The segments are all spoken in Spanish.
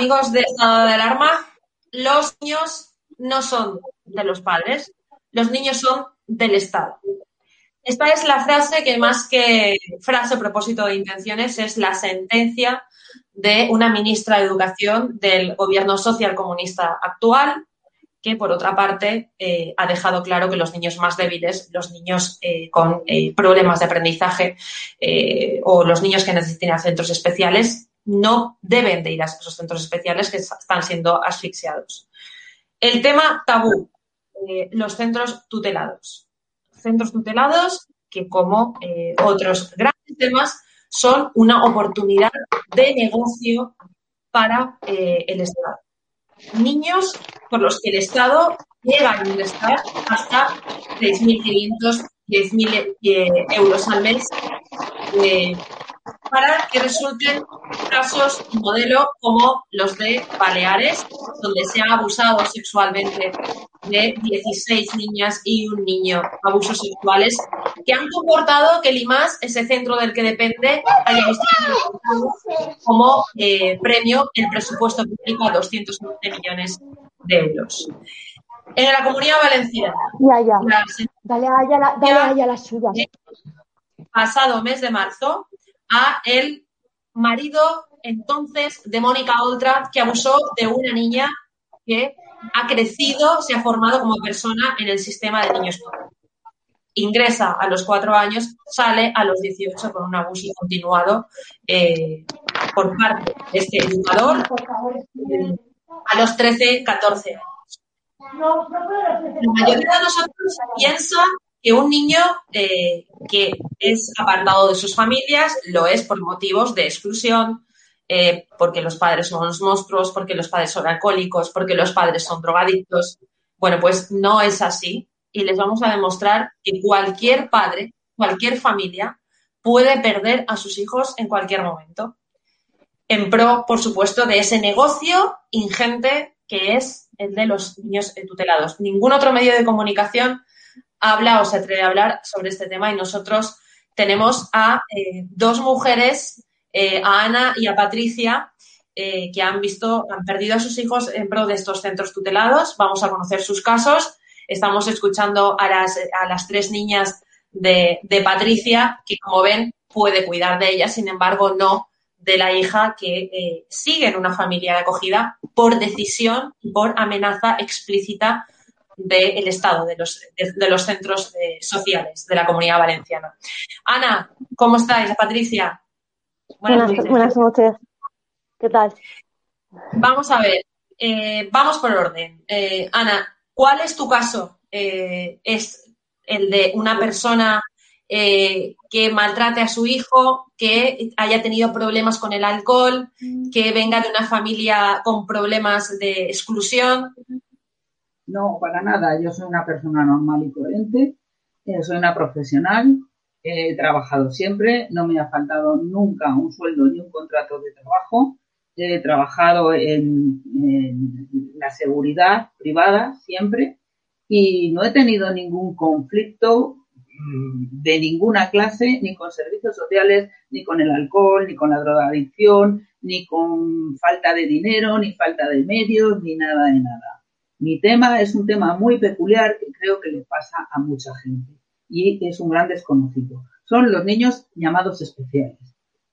Amigos de estado de alarma, los niños no son de los padres, los niños son del Estado. Esta es la frase que más que frase propósito de intenciones es la sentencia de una ministra de Educación del gobierno social comunista actual, que por otra parte eh, ha dejado claro que los niños más débiles, los niños eh, con eh, problemas de aprendizaje o los niños que necesiten centros especiales no deben de ir a esos centros especiales que están siendo asfixiados. El tema tabú, los centros tutelados. Centros tutelados que como otros grandes temas son una oportunidad de negocio para el Estado niños por los que el Estado llega a ingresar hasta 6.500, 10.000 eh, euros al mes eh, para que resulten casos modelo como los de Baleares, donde se ha abusado sexualmente de 16 niñas y un niño, abusos sexuales, que han comportado que el IMAS, ese centro del que depende, haya visto como eh, premio el presupuesto público a 211 millones de euros. En la comunidad valenciana. Ya, ya. dale a la, dale a la suya. Pasado mes de marzo, a el marido entonces de Mónica Oltra, que abusó de una niña que ha crecido, se ha formado como persona en el sistema de niños Ingresa a los cuatro años, sale a los 18 con un abuso continuado eh, por parte de este educador a los 13, 14 años. La mayoría de nosotros piensa que un niño eh, que es apartado de sus familias lo es por motivos de exclusión, eh, porque los padres son unos monstruos, porque los padres son alcohólicos, porque los padres son drogadictos. Bueno, pues no es así y les vamos a demostrar que cualquier padre, cualquier familia puede perder a sus hijos en cualquier momento. En pro, por supuesto, de ese negocio ingente que es el de los niños tutelados. Ningún otro medio de comunicación habla o se atreve a hablar sobre este tema y nosotros tenemos a eh, dos mujeres, eh, a Ana y a Patricia, eh, que han visto, han perdido a sus hijos en pro de estos centros tutelados. Vamos a conocer sus casos. Estamos escuchando a las, a las tres niñas de, de Patricia, que como ven puede cuidar de ellas, sin embargo no de la hija que sigue en una familia de acogida por decisión y por amenaza explícita del Estado, de los, de, los centros eh, sociales de la comunidad valenciana. Ana, ¿cómo estáis? Patricia. Buenas, noches. ¿Qué tal? Vamos a ver, eh, vamos por orden. Eh, Ana, ¿cuál es tu caso? ¿Es el de una persona que maltrate a su hijo, que haya tenido problemas con el alcohol, que venga de una familia con problemas de exclusión? No, para nada. Yo soy una persona normal y coherente. Eh, soy una profesional. He trabajado siempre. No me ha faltado nunca un sueldo ni un contrato de trabajo. He trabajado en, la seguridad privada siempre y no he tenido ningún conflicto mm, de ninguna clase, ni con servicios sociales, ni con el alcohol, ni con la drogadicción, ni con falta de dinero, ni falta de medios, ni nada de nada. Mi tema es un tema muy peculiar que creo que le pasa a mucha gente y es un gran desconocido. Son los niños llamados especiales.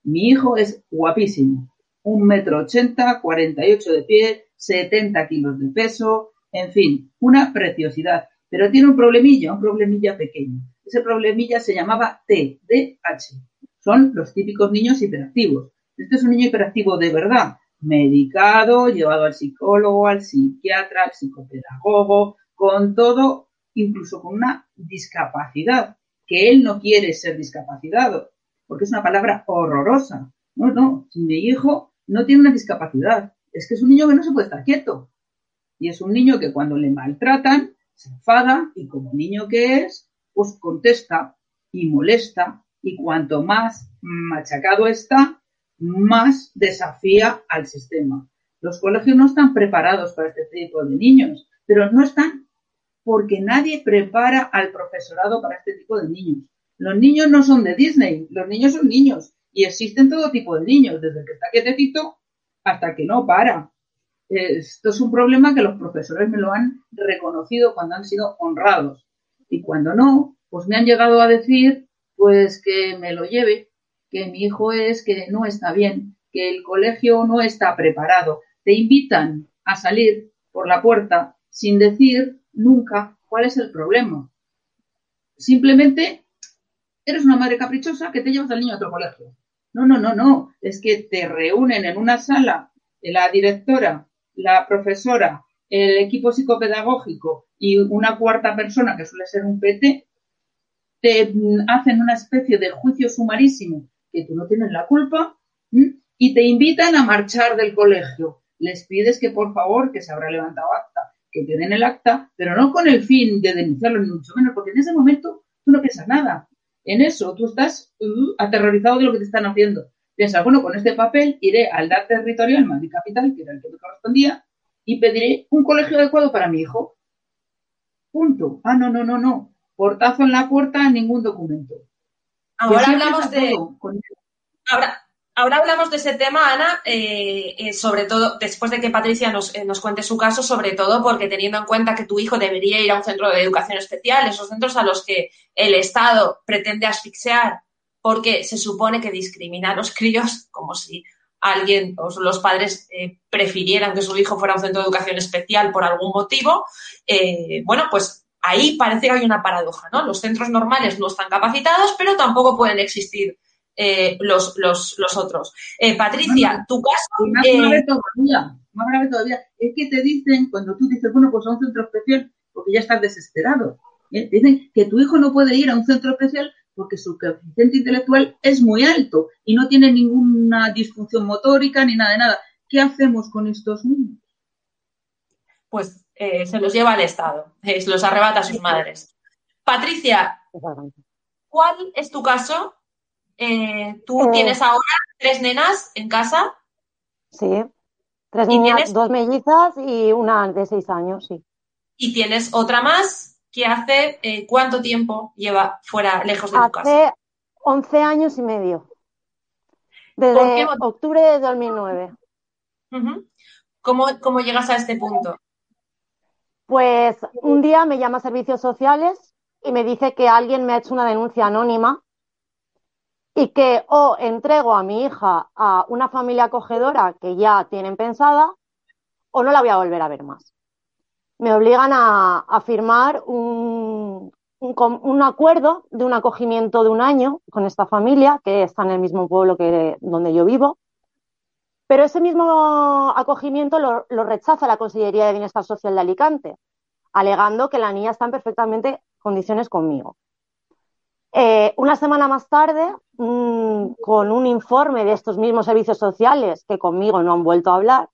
Mi hijo es guapísimo, un metro ochenta, cuarenta y ocho de pie, setenta kilos de peso, en fin, una preciosidad. Pero tiene un problemilla, un problemilla pequeño. Ese problemilla se llamaba TDAH. Son los típicos niños hiperactivos. Este es un niño hiperactivo de verdad, medicado, llevado al psicólogo, al psiquiatra, al psicopedagogo, con todo, incluso con una discapacidad, que él no quiere ser discapacitado, porque es una palabra horrorosa. No, no, mi hijo no tiene una discapacidad, es que es un niño que no se puede estar quieto. Y es un niño que cuando le maltratan, se enfada y como niño que es, pues contesta y molesta y cuanto más machacado está, más desafía al sistema. Los colegios no están preparados para este tipo de niños, pero no están porque nadie prepara al profesorado para este tipo de niños. Los niños no son de Disney, los niños son niños y existen todo tipo de niños, desde el que está quietecito hasta que no para. Esto es un problema que los profesores me lo han reconocido cuando han sido honrados. Y cuando no, pues me han llegado a decir, pues que me lo lleve, que mi hijo es que no está bien, que el colegio no está preparado. Te invitan a salir por la puerta sin decir nunca cuál es el problema. Simplemente eres una madre caprichosa que te llevas al niño a otro colegio. No, no, no, no. Es que te reúnen en una sala la directora, la profesora, el equipo psicopedagógico y una cuarta persona que suele ser un PT, te hacen una especie de juicio sumarísimo que tú no tienes la culpa y te invitan a marchar del colegio. Les pides que por favor, que se habrá levantado acta, que te den el acta, pero no con el fin de denunciarlo ni mucho menos, porque en ese momento tú no piensas nada. En eso tú estás uh, aterrorizado de lo que te están haciendo. Piensas, bueno, con este papel iré al DAT territorial Madrid Capital, que era el que me correspondía, y pediré un colegio adecuado para mi hijo. Punto. Ah, no, no, no, no. Portazo en la puerta, ningún documento. Ahora hablamos de. Ahora, Ahora hablamos de ese tema, Ana, eh, eh, sobre todo después de que Patricia eh, nos, cuente su caso, sobre todo porque teniendo en cuenta que tu hijo debería ir a un centro de educación especial, esos centros a los que el Estado pretende asfixiar porque se supone que discrimina a los críos, como si alguien o los padres prefirieran que su hijo fuera a un centro de educación especial por algún motivo, bueno, pues ahí parece que hay una paradoja, ¿no? Los centros normales no están capacitados, pero tampoco pueden existir eh, los, los, los, otros. Eh, Patricia, tu caso... Más eh, grave todavía, más grave todavía. Es que te dicen, cuando tú dices, bueno, pues a un centro especial, porque ya estás desesperado. Te dicen que tu hijo no puede ir a un centro especial porque su coeficiente intelectual es muy alto y no tiene ninguna disfunción motórica ni nada de nada. ¿Qué hacemos con estos niños? Pues se los lleva al Estado, se los arrebata a sus madres. Patricia, ¿cuál es tu caso eh, ¿Tú eh. tienes ahora tres nenas en casa? Sí, tres niñas, dos mellizas y una de seis años, sí. ¿Y tienes otra más que hace eh, cuánto tiempo lleva fuera, lejos de tu casa? Hace once años y medio. Desde octubre de 2009. ¿Cómo, ¿Cómo llegas a este punto? Pues un día me llama a servicios sociales y me dice que alguien me ha hecho una denuncia anónima y que o entrego a mi hija a una familia acogedora que ya tienen pensada o no la voy a volver a ver más. Me obligan a, firmar un, acuerdo de un acogimiento de un año con esta familia que está en el mismo pueblo que donde yo vivo. Pero ese mismo acogimiento lo, rechaza la Consellería de Bienestar Social de Alicante, alegando que la niña está en perfectamente condiciones conmigo. Eh, una semana más tarde, mm, con un informe de estos mismos servicios sociales que conmigo no han vuelto a hablar,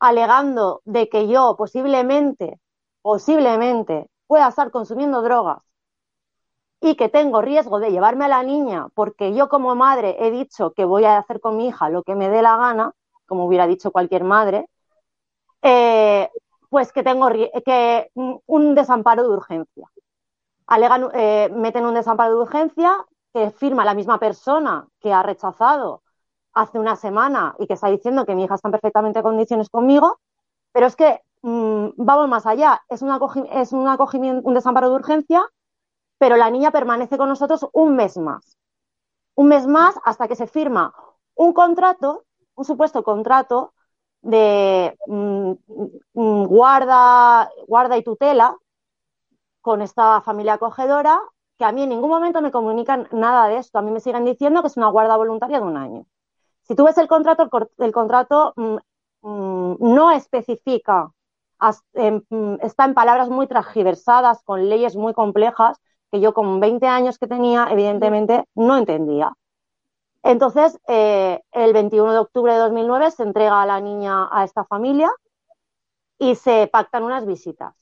alegando de que yo posiblemente, posiblemente pueda estar consumiendo drogas y que tengo riesgo de llevarme a la niña porque yo como madre he dicho que voy a hacer con mi hija lo que me dé la gana, como hubiera dicho cualquier madre, eh, pues que tengo que, un desamparo de urgencia. Alegan, eh, meten un desamparo de urgencia que firma la misma persona que ha rechazado hace una semana y que está diciendo que mi hija está en perfectamente condiciones conmigo, pero es que mm, vamos más allá, es, es un, acogimiento, un desamparo de urgencia, pero la niña permanece con nosotros un mes más. Un mes más hasta que se firma un contrato, un supuesto contrato de mm, mm, guarda, guarda y tutela con esta familia acogedora, que a mí en ningún momento me comunican nada de esto. A mí me siguen diciendo que es una guarda voluntaria de un año. Si tú ves el contrato, el, contrato mm, mm, no especifica, mm, está en palabras muy transgiversadas, con leyes muy complejas, que yo con 20 años que tenía, evidentemente, no entendía. Entonces, eh, el 21 de octubre de 2009 se entrega a la niña a esta familia y se pactan unas visitas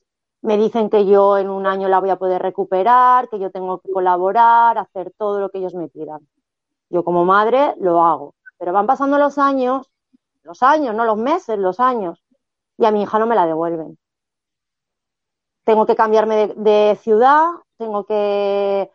me dicen que yo en un año la voy a poder recuperar, que yo tengo que colaborar, hacer todo lo que ellos me pidan. Yo como madre lo hago, pero van pasando los años, los años, no los meses, los años, y a mi hija no me la devuelven. Tengo que cambiarme de, ciudad, tengo que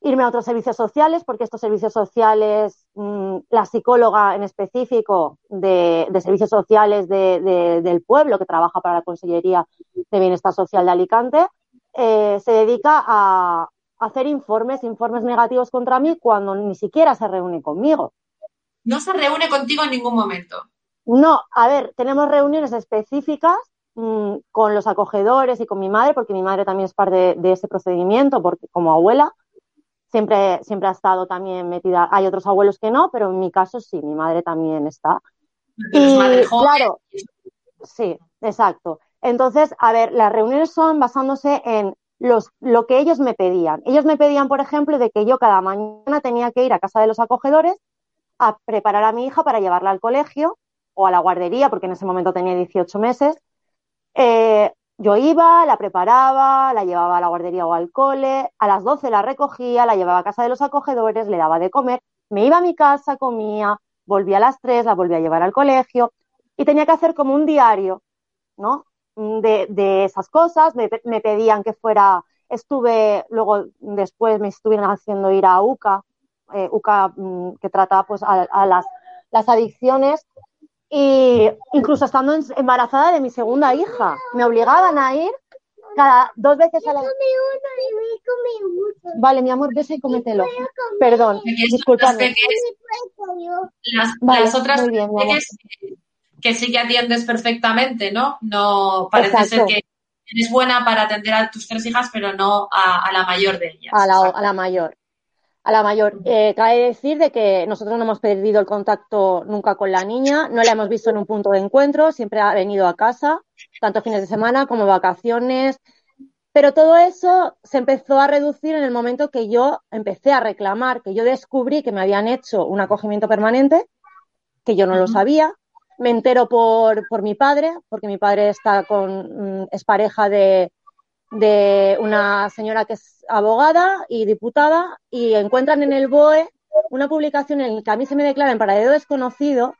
irme a otros servicios sociales, porque estos servicios sociales, mm, la psicóloga en específico de, servicios sociales del pueblo que trabaja para la Consellería de Bienestar Social de Alicante, eh, se dedica a hacer informes, informes negativos contra mí cuando ni siquiera se reúne conmigo. No se reúne contigo en ningún momento. No, a ver, tenemos reuniones específicas mm, con los acogedores y con mi madre, porque mi madre también es parte de, ese procedimiento, porque como abuela siempre, siempre ha estado también metida. Hay otros abuelos que no, pero en mi caso sí, mi madre también está. y, claro, sí, exacto. Entonces, a ver, las reuniones son basándose en los, lo que ellos me pedían. Ellos me pedían, por ejemplo, de que yo cada mañana tenía que ir a casa de los acogedores a preparar a mi hija para llevarla al colegio o a la guardería, porque en ese momento tenía 18 meses. Eh, yo iba, la preparaba, la llevaba a la guardería o al cole, a las 12 la recogía, la llevaba a casa de los acogedores, le daba de comer, me iba a mi casa, comía, volvía a las 3, la volvía a llevar al colegio y tenía que hacer como un diario, ¿no? De, esas cosas, me, pedían que fuera, estuve, luego después me estuvieron haciendo ir a UCA, eh, UCA mm, que trata pues a, las, las adicciones y incluso estando embarazada de mi segunda hija, me obligaban a ir cada dos veces a la Vale, mi amor, ves y cómetelo. Perdón, disculpadme. Las, las, otras que sí que atiendes perfectamente, ¿no? No parece ser que eres buena para atender a tus tres hijas, pero no a, la mayor de ellas. A la, a la mayor a la mayor. Eh, cabe decir de que nosotros no hemos perdido el contacto nunca con la niña, no la hemos visto en un punto de encuentro, siempre ha venido a casa, tanto fines de semana como vacaciones. Pero todo eso se empezó a reducir en el momento que yo empecé a reclamar, que yo descubrí que me habían hecho un acogimiento permanente, que yo no lo sabía. Me entero por, por mi padre, porque mi padre está con, mm, es pareja de, de una señora que es abogada y diputada y encuentran en el BOE una publicación en la que a mí se me declara en paradero desconocido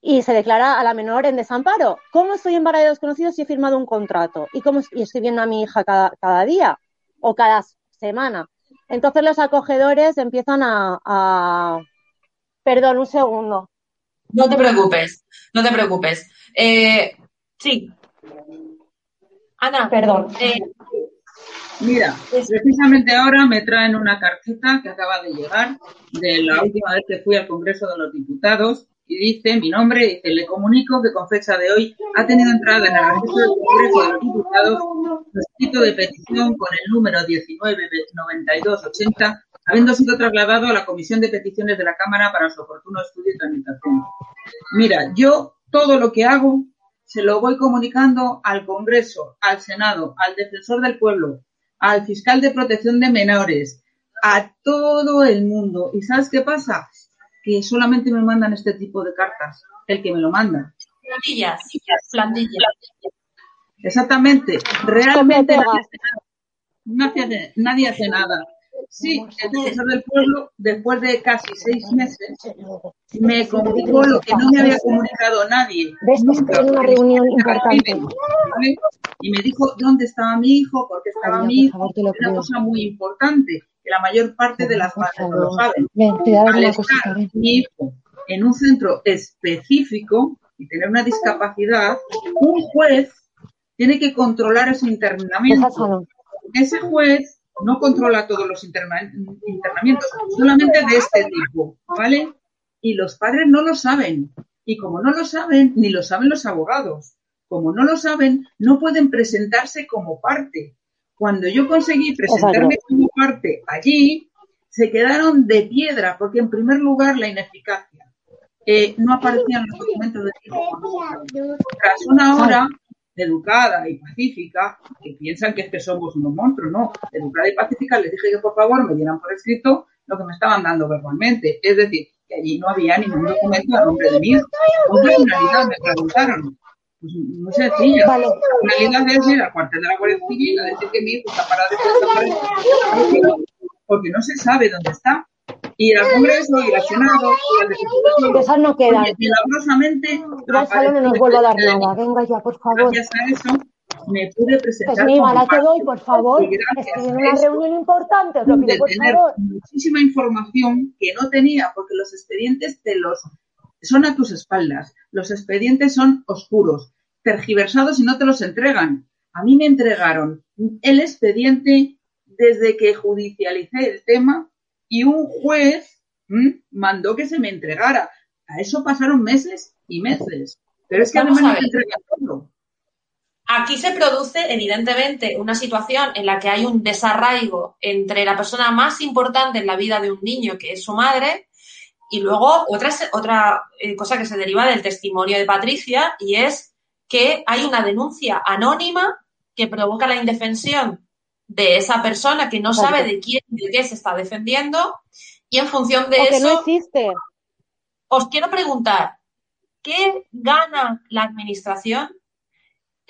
y se declara a la menor en desamparo. ¿Cómo estoy en paradero desconocido si he firmado un contrato? ¿Y cómo y estoy viendo a mi hija cada, cada día o cada semana? Entonces los acogedores empiezan a, Perdón, un segundo. No te preocupes, no te preocupes. Eh, sí, Ana, perdón. Eh, Mira, precisamente ahora me traen una cartita que acaba de llegar de la última vez que fui al Congreso de los Diputados y dice mi nombre, dice, le comunico que con fecha de hoy ha tenido entrada en el registro del Congreso de los Diputados un escrito de petición con el número 199280, habiendo sido trasladado a la Comisión de Peticiones de la Cámara para su oportuno estudio y tramitación. Mira, yo todo lo que hago se lo voy comunicando al Congreso, al Senado, al Defensor del Pueblo, al Fiscal de Protección de Menores, a todo el mundo. ¿Y sabes qué pasa? Que solamente me mandan este tipo de cartas, el que me lo manda. Plantillas, plantillas. Exactamente. Realmente nadie hace nada. Sí, el defensor del pueblo, después de casi seis meses, me comunicó lo que no me había comunicado nadie. Nunca, una reunión importante. Y me dijo dónde estaba mi hijo, por qué estaba mi hijo. Una cosa muy importante, que la mayor parte de las madres no lo saben. Al estar mi hijo en un centro específico y tener una discapacidad, un juez tiene que controlar ese internamiento. Ese juez no controla todos los internamientos, solamente de este tipo, ¿vale? Y los padres no lo saben. Y como no lo saben, ni lo saben los abogados. Como no lo saben, no pueden presentarse como parte. Cuando yo conseguí presentarme como parte allí, se quedaron de piedra, porque en primer lugar la ineficacia. Eh, no aparecían los documentos de tipo. Tras una hora, educada y pacífica, que piensan que es que somos unos monstruos, no. Educada y pacífica les dije que por favor me dieran por escrito lo que me estaban dando verbalmente. Es decir, que allí no había ningún documento a nombre de mí. ¿Con qué finalidad me preguntaron? Pues muy sencillo. La finalidad es ir al cuartel de la Guardia Civil a decir que mi hijo está parado porque no se sabe dónde está ir al Congreso, ir al Senado, al. Esas no quedan. Milagrosamente. Salón no nos vuelve a dar nada. Venga ya, por favor. Gracias a eso, me pude presentar. Pues mi la te doy, por favor. Estoy en una reunión importante, os lo pido por favor. Muchísima información que no tenía, porque los expedientes te los son a tus espaldas. Los expedientes son oscuros, tergiversados y no te los entregan. A mí me entregaron el expediente desde que judicialicé el tema y un juez mandó que se me entregara. A eso pasaron meses y meses. Pero es que además me entregan todo. Aquí se produce, evidentemente, una situación en la que hay un desarraigo entre la persona más importante en la vida de un niño, que es su madre, y luego otra, otra eh, cosa que se deriva del testimonio de Patricia, y es que hay una denuncia anónima que provoca la indefensión de esa persona que no sabe de quién y de qué se está defendiendo, y en función de eso. no existe. Os quiero preguntar, ¿qué gana la administración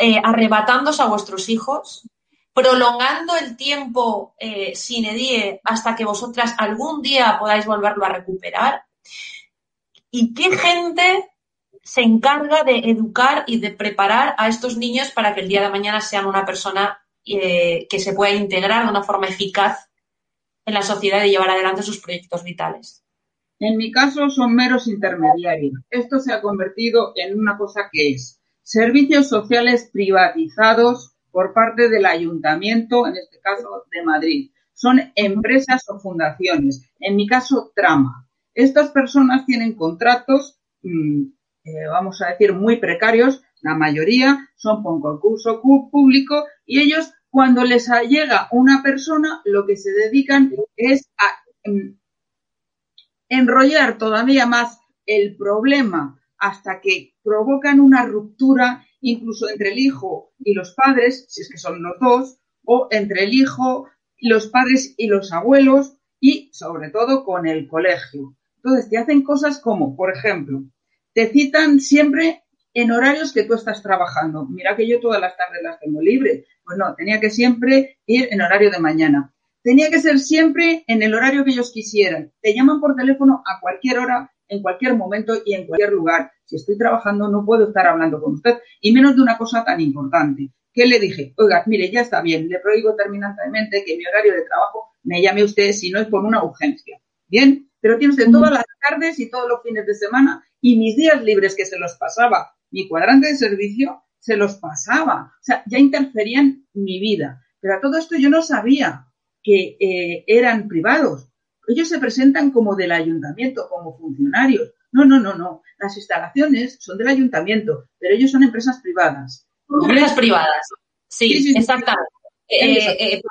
eh, arrebatándose a vuestros hijos, prolongando el tiempo eh, sin edie hasta que vosotras algún día podáis volverlo a recuperar. ¿Y qué gente se encarga de educar y de preparar a estos niños para que el día de mañana sean una persona que se pueda integrar de una forma eficaz en la sociedad y llevar adelante sus proyectos vitales? En mi caso son meros intermediarios. Esto se ha convertido en una cosa que es servicios sociales privatizados por parte del ayuntamiento, en este caso de Madrid. Son empresas o fundaciones, en mi caso trama. Estas personas tienen contratos, mm, eh, vamos a decir, muy precarios, la mayoría son por concurso público y ellos cuando les llega una persona lo que se dedican es a mm, enrollar todavía más el problema hasta que provocan una ruptura incluso entre el hijo y los padres, si es que son los dos, o entre el hijo, los padres y los abuelos, y sobre todo con el colegio. Entonces, te hacen cosas como, por ejemplo, te citan siempre en horarios que tú estás trabajando. Mira que yo todas las tardes las tengo libres. Pues no, tenía que siempre ir en horario de mañana. Tenía que ser siempre en el horario que ellos quisieran. Te llaman por teléfono a cualquier hora en cualquier momento y en cualquier lugar. Si estoy trabajando no puedo estar hablando con usted y menos de una cosa tan importante. ¿Qué le dije? Oiga, mire, ya está bien, le prohíbo terminantemente que en mi horario de trabajo me llame usted si no es por una urgencia. Bien, pero tiene usted todas las tardes y todos los fines de semana y mis días libres que se los pasaba, mi cuadrante de servicio se los pasaba. O sea, ya interferían mi vida. Pero a todo esto yo no sabía que eh, eran privados ellos se presentan como del ayuntamiento, como funcionarios. No, no, no, no. Las instalaciones son del ayuntamiento, pero ellos son empresas privadas. Empresas privadas. Sí, exactamente. Eh, eh,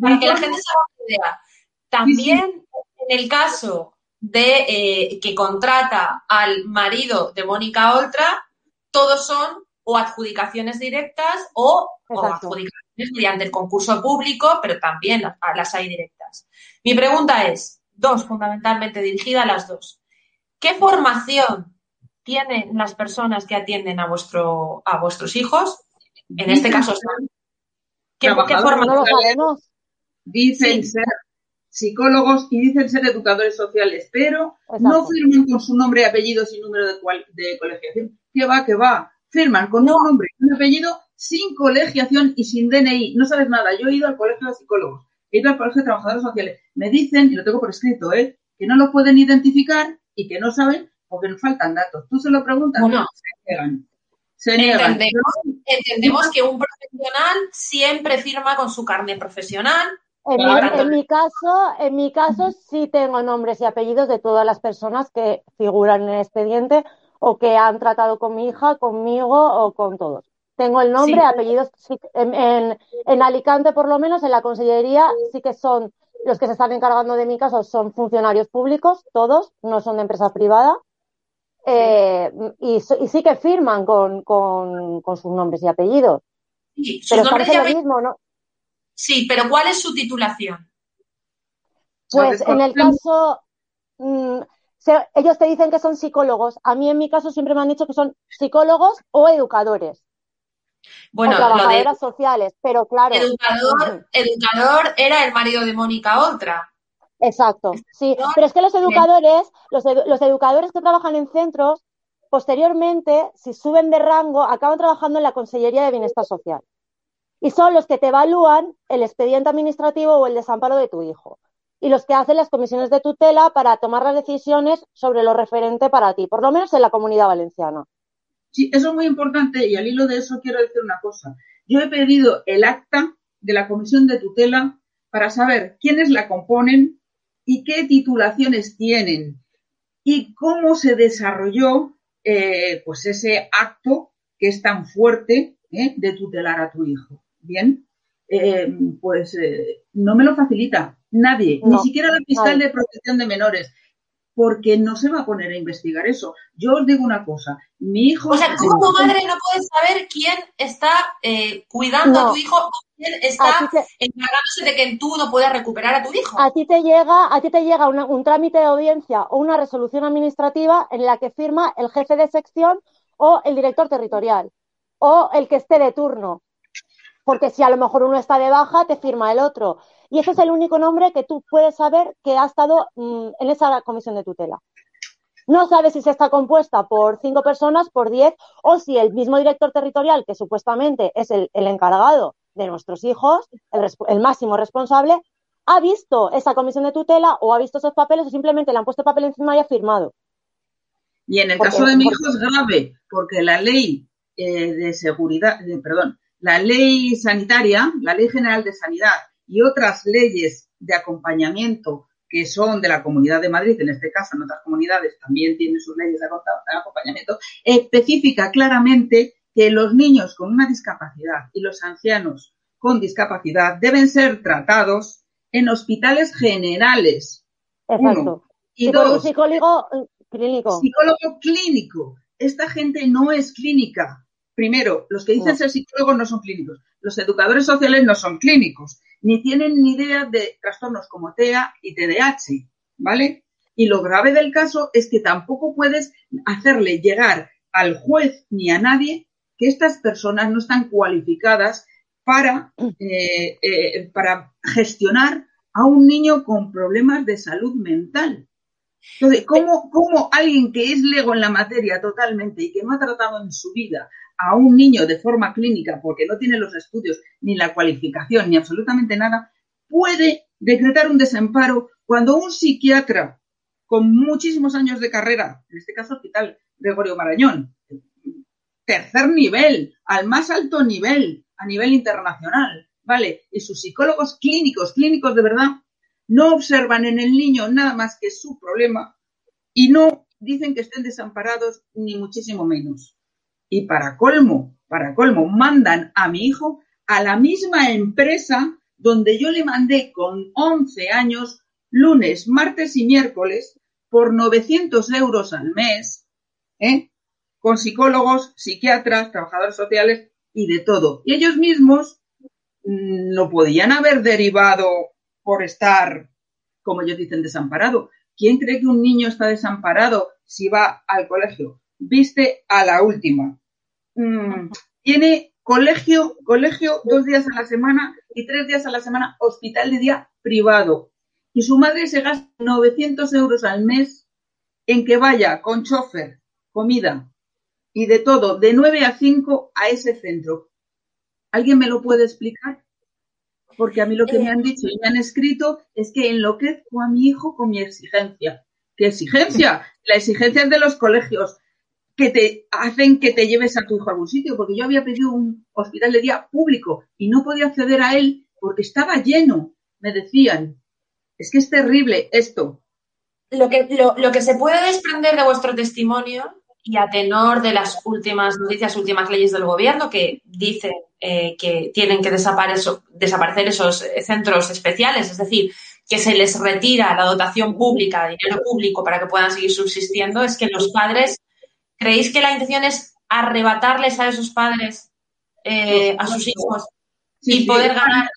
para, que la gente se haga una idea. También en el caso de que contrata al marido de Mónica Oltra, todos son o adjudicaciones directas o, o adjudicaciones mediante el concurso público, pero también las hay directas. Mi pregunta es, dos, fundamentalmente dirigida a las dos. ¿Qué formación tienen las personas que atienden a, vuestro, a vuestros hijos? En este caso, ¿qué, ¿qué formación? Dicen ser psicólogos y dicen ser educadores sociales, pero no firman con su nombre, apellido y número de, de colegiación. ¿Qué va, qué va? Firman con un nombre y un apellido sin colegiación y sin DNI. No sabes nada. Yo he ido al colegio de psicólogos he ido al Colegio de Trabajadores Sociales. Me dicen, y lo tengo por escrito, ¿eh? que no lo pueden identificar y que no saben porque nos faltan datos. Tú se lo preguntas bueno, se niegan. Se niegan. Entendemos, que un profesional siempre firma con su carne profesional. En, mi, caso, en mi caso sí tengo nombres y apellidos de todas las personas que figuran en el expediente o que han tratado con mi hija, conmigo o con todos. Tengo el nombre, apellidos. en, Alicante, por lo menos, en la consellería, sí que son los que se están encargando de mi caso, son funcionarios públicos, todos, no son de empresa privada. Eh, y, sí que firman con, sus nombres y apellidos. Sí, pero parece lo mismo, ¿no? Sí, pero ¿cuál es su titulación? Pues en el caso, mm, ellos te dicen que son psicólogos. A mí en mi caso siempre me han dicho que son psicólogos o educadores. Bueno, trabajadoras sociales, pero claro. Educador, educador era el marido de Mónica Oltra. Exacto, sí. Pero es que los educadores, los, los educadores que trabajan en centros, posteriormente, si suben de rango, acaban trabajando en la Consellería de Bienestar Social. Y son los que te evalúan el expediente administrativo o el desamparo de tu hijo y los que hacen las comisiones de tutela para tomar las decisiones sobre lo referente para ti, por lo menos en la comunidad valenciana. Sí, eso es muy importante y al hilo de eso quiero decir una cosa. Yo he pedido el acta de la comisión de tutela para saber quiénes la componen y qué titulaciones tienen y cómo se desarrolló eh, pues ese acto que es tan fuerte ¿eh? de tutelar a tu hijo. Bien, eh, pues no me lo facilita nadie, ni siquiera la fiscal de protección de menores, porque no se va a poner a investigar eso. Yo os digo una cosa, mi hijo... O sea, tú como madre no puedes saber quién está eh, cuidando a tu hijo o quién está encargándose de que tú no puedas recuperar a tu hijo. A ti te llega, a ti te llega un trámite de audiencia o una resolución administrativa en la que firma el jefe de sección o el director territorial o el que esté de turno. Porque si a lo mejor uno está de baja, te firma el otro. Y ese es el único nombre que tú puedes saber que ha estado mm, en esa comisión de tutela. No sabes si se está compuesta por cinco personas, por diez, o si el mismo director territorial, que supuestamente es el, encargado de nuestros hijos, el, máximo responsable, ha visto esa comisión de tutela o ha visto esos papeles o simplemente le han puesto el papel encima y ha firmado. Y en el caso de mi hijo es grave, porque la ley eh, de seguridad, perdón, la ley sanitaria, la ley general de sanidad y otras leyes de acompañamiento que son de la Comunidad de Madrid, en este caso en otras comunidades también tienen sus leyes de acompañamiento, especifica claramente que los niños con una discapacidad y los ancianos con discapacidad deben ser tratados en hospitales generales. Exacto. y dos, psicólogo eh, clínico. Psicólogo clínico. Esta gente no es clínica. Primero, los que dicen ser psicólogos no son clínicos. Los educadores sociales no son clínicos ni tienen ni idea de trastornos como TEA y TDAH, ¿vale? Y lo grave del caso es que tampoco puedes hacerle llegar al juez ni a nadie que estas personas no están cualificadas para, eh, eh, para gestionar a un niño con problemas de salud mental. Entonces, ¿cómo, ¿cómo, alguien que es lego en la materia totalmente y que no ha tratado en su vida a un niño de forma clínica porque no tiene los estudios, ni la cualificación, ni absolutamente nada, puede decretar un desamparo cuando un psiquiatra con muchísimos años de carrera, en este caso Hospital Gregorio Marañón, tercer nivel, al más alto nivel, a nivel internacional, ¿vale? Y sus psicólogos clínicos, clínicos de verdad, no observan en el niño nada más que su problema y no dicen que estén desamparados, ni muchísimo menos. Y para colmo, para colmo, mandan a mi hijo a la misma empresa donde yo le mandé con 11 años, lunes, martes y miércoles, por 900 euros al mes, ¿eh? con psicólogos, psiquiatras, trabajadores sociales y de todo. Y ellos mismos mm, no podían haber derivado por estar, como ellos dicen, desamparado. ¿Quién cree que un niño está desamparado si va al colegio? Viste a la última. Mm, tiene colegio, colegio dos días a la semana y tres días a la semana hospital de día privado. Y su madre se gasta 900 euros al mes en que vaya con chofer, comida y de todo, de 9 a 5 a ese centro. ¿Alguien me lo puede explicar? Porque a mí lo que me han dicho y me han escrito es que enloquezco a mi hijo con mi exigencia. ¿Qué exigencia? La exigencia es de los colegios que te hacen que te lleves a tu hijo a algún sitio, porque yo había pedido un hospital de día público y no podía acceder a él porque estaba lleno, me decían. Es que es terrible esto. Lo que, lo, que se puede desprender de vuestro testimonio y a tenor de las últimas noticias, últimas leyes del gobierno que dicen eh, que tienen que desaparecer, desaparecer esos centros especiales, es decir, que se les retira la dotación pública, dinero público para que puedan seguir subsistiendo, es que los padres ¿Creéis que la intención es arrebatarles a esos padres, eh, a sus hijos, y poder ganar?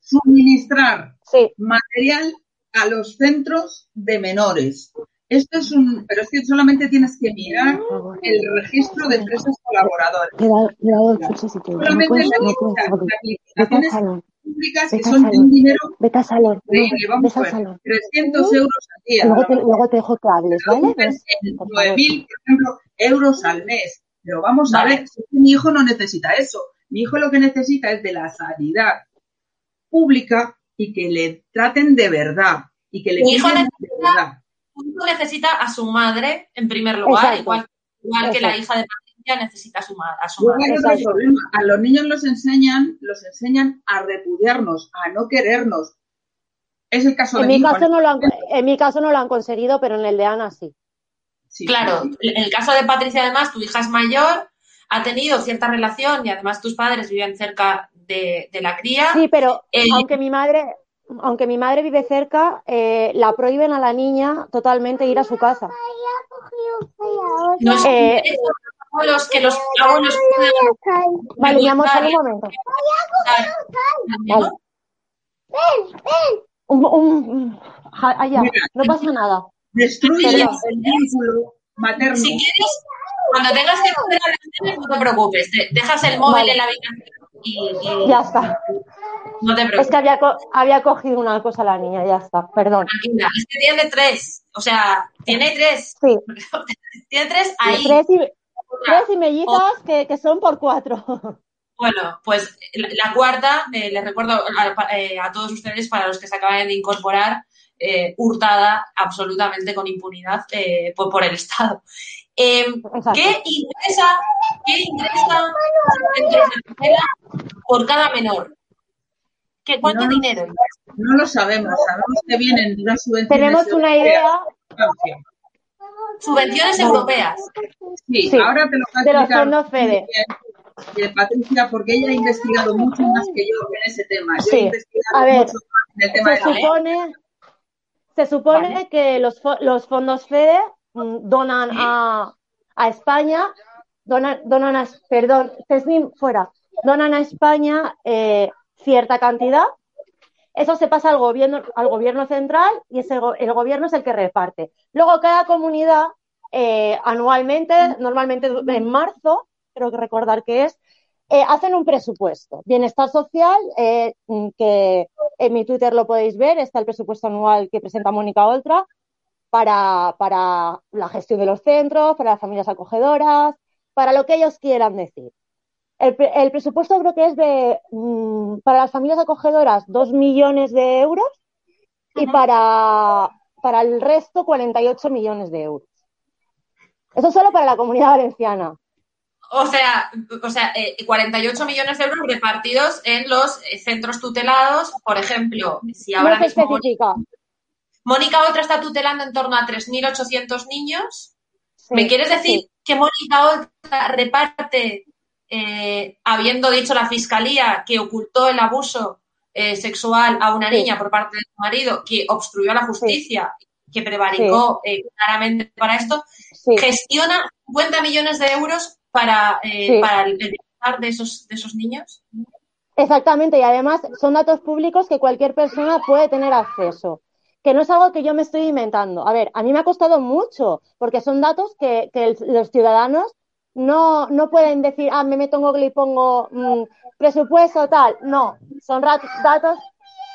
Suministrar material a los centros de menores. Esto es un, pero es que solamente tienes que mirar el registro de empresas colaboradoras. Solamente las públicas que son de un dinero vete a salón, vamos a ver, 300 euros al día. Luego te, luego te dejo que hables, ¿vale? 9.000, por ejemplo, euros al mes. Pero vamos a ver, si mi hijo no necesita eso. Mi hijo lo que necesita es de la sanidad pública y que le traten de verdad y que le Mi hijo de necesita- verdad. Necesita a su madre en primer lugar, Exacto. igual, igual que la hija de Patricia necesita a su, ma- a los niños los enseñan, los enseñan a repudiarnos, a no querernos. Es el caso de En mi hijo. caso no lo han, en mi caso no lo han conseguido, pero en el de Ana sí. Sí, Claro, sí. en el caso de Patricia, además, tu hija es mayor, ha tenido cierta relación y además tus padres viven cerca de, de la cría. Sí, pero Eh, aunque mi madre, aunque mi madre vive cerca, eh, la prohíben a la niña totalmente ir a su casa. no es eh, los que los abuelos pueden Vale, mi amor, un momento. y ayudar. Un, allá, no pasa nada. Destruye Perdón. el vínculo materno. Si quieres, cuando tengas que hacer relaciones, no te preocupes, dejas el móvil Vale. en la habitación y, y Ya está. no te Es preocupes. que había, co- había cogido una cosa la niña, ya está, perdón. Tranquila, es que tiene tres, o sea, tiene tres, Sí, tiene tres ahí. tres y, tres y mellizas que, que son por cuatro. Bueno, pues la, la cuarta, eh, les recuerdo a, eh, a todos ustedes, para los que se acaban de incorporar, eh, hurtada absolutamente con impunidad eh, por, por el Estado. Eh, Exacto. ¿Qué ingresa, qué ingresa por cada menor? ¿Qué, ¿Cuánto No. dinero? No lo sabemos, sabemos que vienen de unas subvenciones Tenemos una idea Subvenciones europeas. Sí, Sí, ahora te lo voy a de explicar fondos FEDE. eh, Patricia, porque ella ha investigado mucho más que yo en ese tema. Yo he Sí. investigado A ver, mucho más en el tema de Se la supone, se supone que los, fo- los fondos FEDE mm, donan a, a España, donan, donan a, perdón, Tesnim, fuera, donan a España eh, cierta cantidad. Eso se pasa al gobierno, al gobierno central y ese, el gobierno es el que reparte. Luego cada comunidad eh, anualmente, normalmente en marzo, creo que recordar que es, eh, hacen un presupuesto. Bienestar social, eh, que en mi Twitter lo podéis ver, está el presupuesto anual que presenta Mónica Oltra para la gestión de los centros, para las familias acogedoras, para lo que ellos quieran decir. El, pre- el presupuesto creo que es de, mm, para las familias acogedoras, dos millones de euros y para, para el resto 48 millones de euros. Eso solo para la comunidad valenciana. O sea, o sea eh, 48 millones de euros repartidos en los eh, centros tutelados. Por ejemplo, si ahora no se mismo especifica. Mónica Otra está tutelando en torno a 3.800 niños. Sí, ¿Me quieres decir sí. que Mónica Otra reparte, eh, habiendo dicho la fiscalía que ocultó el abuso eh, sexual a una Sí. niña por parte de su marido, que obstruyó la justicia, que prevaricó eh, claramente para esto, Sí. gestiona 50 millones de euros para, eh, Sí. para el bienestar de esos, de esos niños? Exactamente, y además son datos públicos que cualquier persona puede tener acceso, que no es algo que yo me estoy inventando. A ver, a mí me ha costado mucho, porque son datos que, que los ciudadanos no, no pueden decir, ah, me meto en Google y pongo mm, presupuesto tal. No, son datos,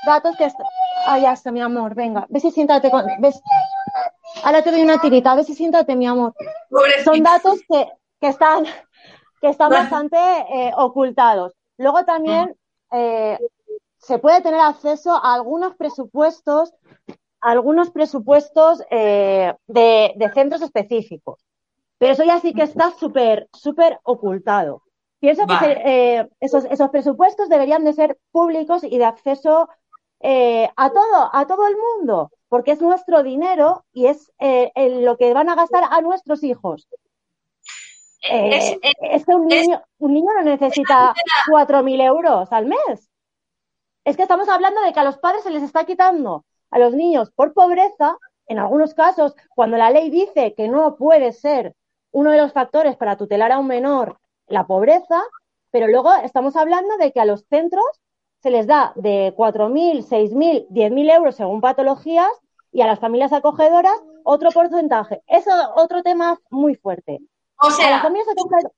datos que... Ah, ya está, mi amor, venga, ves y siéntate con... ¿Ves? Ahora te doy una tirita, ves y siéntate, mi amor son datos que, que están, que están Bueno. bastante eh, ocultados. Luego también eh, se puede tener acceso a algunos presupuestos, a algunos presupuestos eh, de, de centros específicos. Pero eso ya sí que está súper, súper ocultado. Pienso que Vale. eh, esos, esos presupuestos deberían de ser públicos y de acceso eh, a todo, a todo el mundo, porque es nuestro dinero y es eh, lo que van a gastar a nuestros hijos. Es- es- es que un es- niño, un niño no necesita 4.000 euros al mes. Es que estamos hablando de que a los padres se les está quitando a los niños por pobreza, en algunos casos, cuando la ley dice que no puede ser uno de los factores para tutelar a un menor la pobreza, pero luego estamos hablando de que a los centros se les da de 4.000, 6.000, 10.000 euros según patologías y a las familias acogedoras otro porcentaje. Eso otro tema muy fuerte. o sea, familias acogedoras...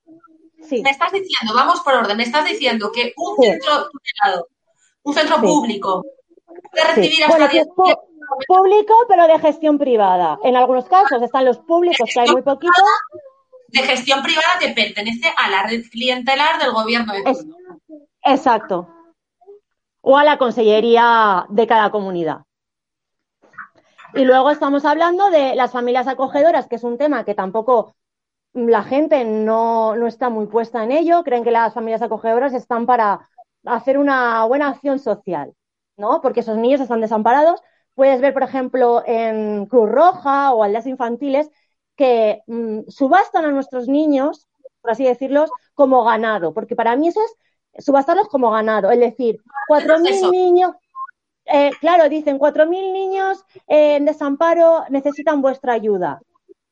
Sí, me estás diciendo, vamos por orden, me estás diciendo que un Sí. centro tutelado, un centro Sí. público, puede recibir hasta Bueno, que 10 es pu- público, pero de gestión privada. En algunos casos están los públicos, que hay muy poquitos. de gestión privada que pertenece a la red clientelar del gobierno de turno. Exacto. O a la consellería de cada comunidad. Y luego estamos hablando de las familias acogedoras, que es un tema que tampoco la gente no, no está muy puesta en ello. Creen que las familias acogedoras están para hacer una buena acción social, ¿no? Porque esos niños están desamparados. Puedes ver, por ejemplo, en Cruz Roja o aldeas infantiles que mm, subastan a nuestros niños, por así decirlos, como ganado, porque para mí eso es subastarlos como ganado, es decir, cuatro mil niños, eh, claro, dicen cuatro mil niños en desamparo necesitan vuestra ayuda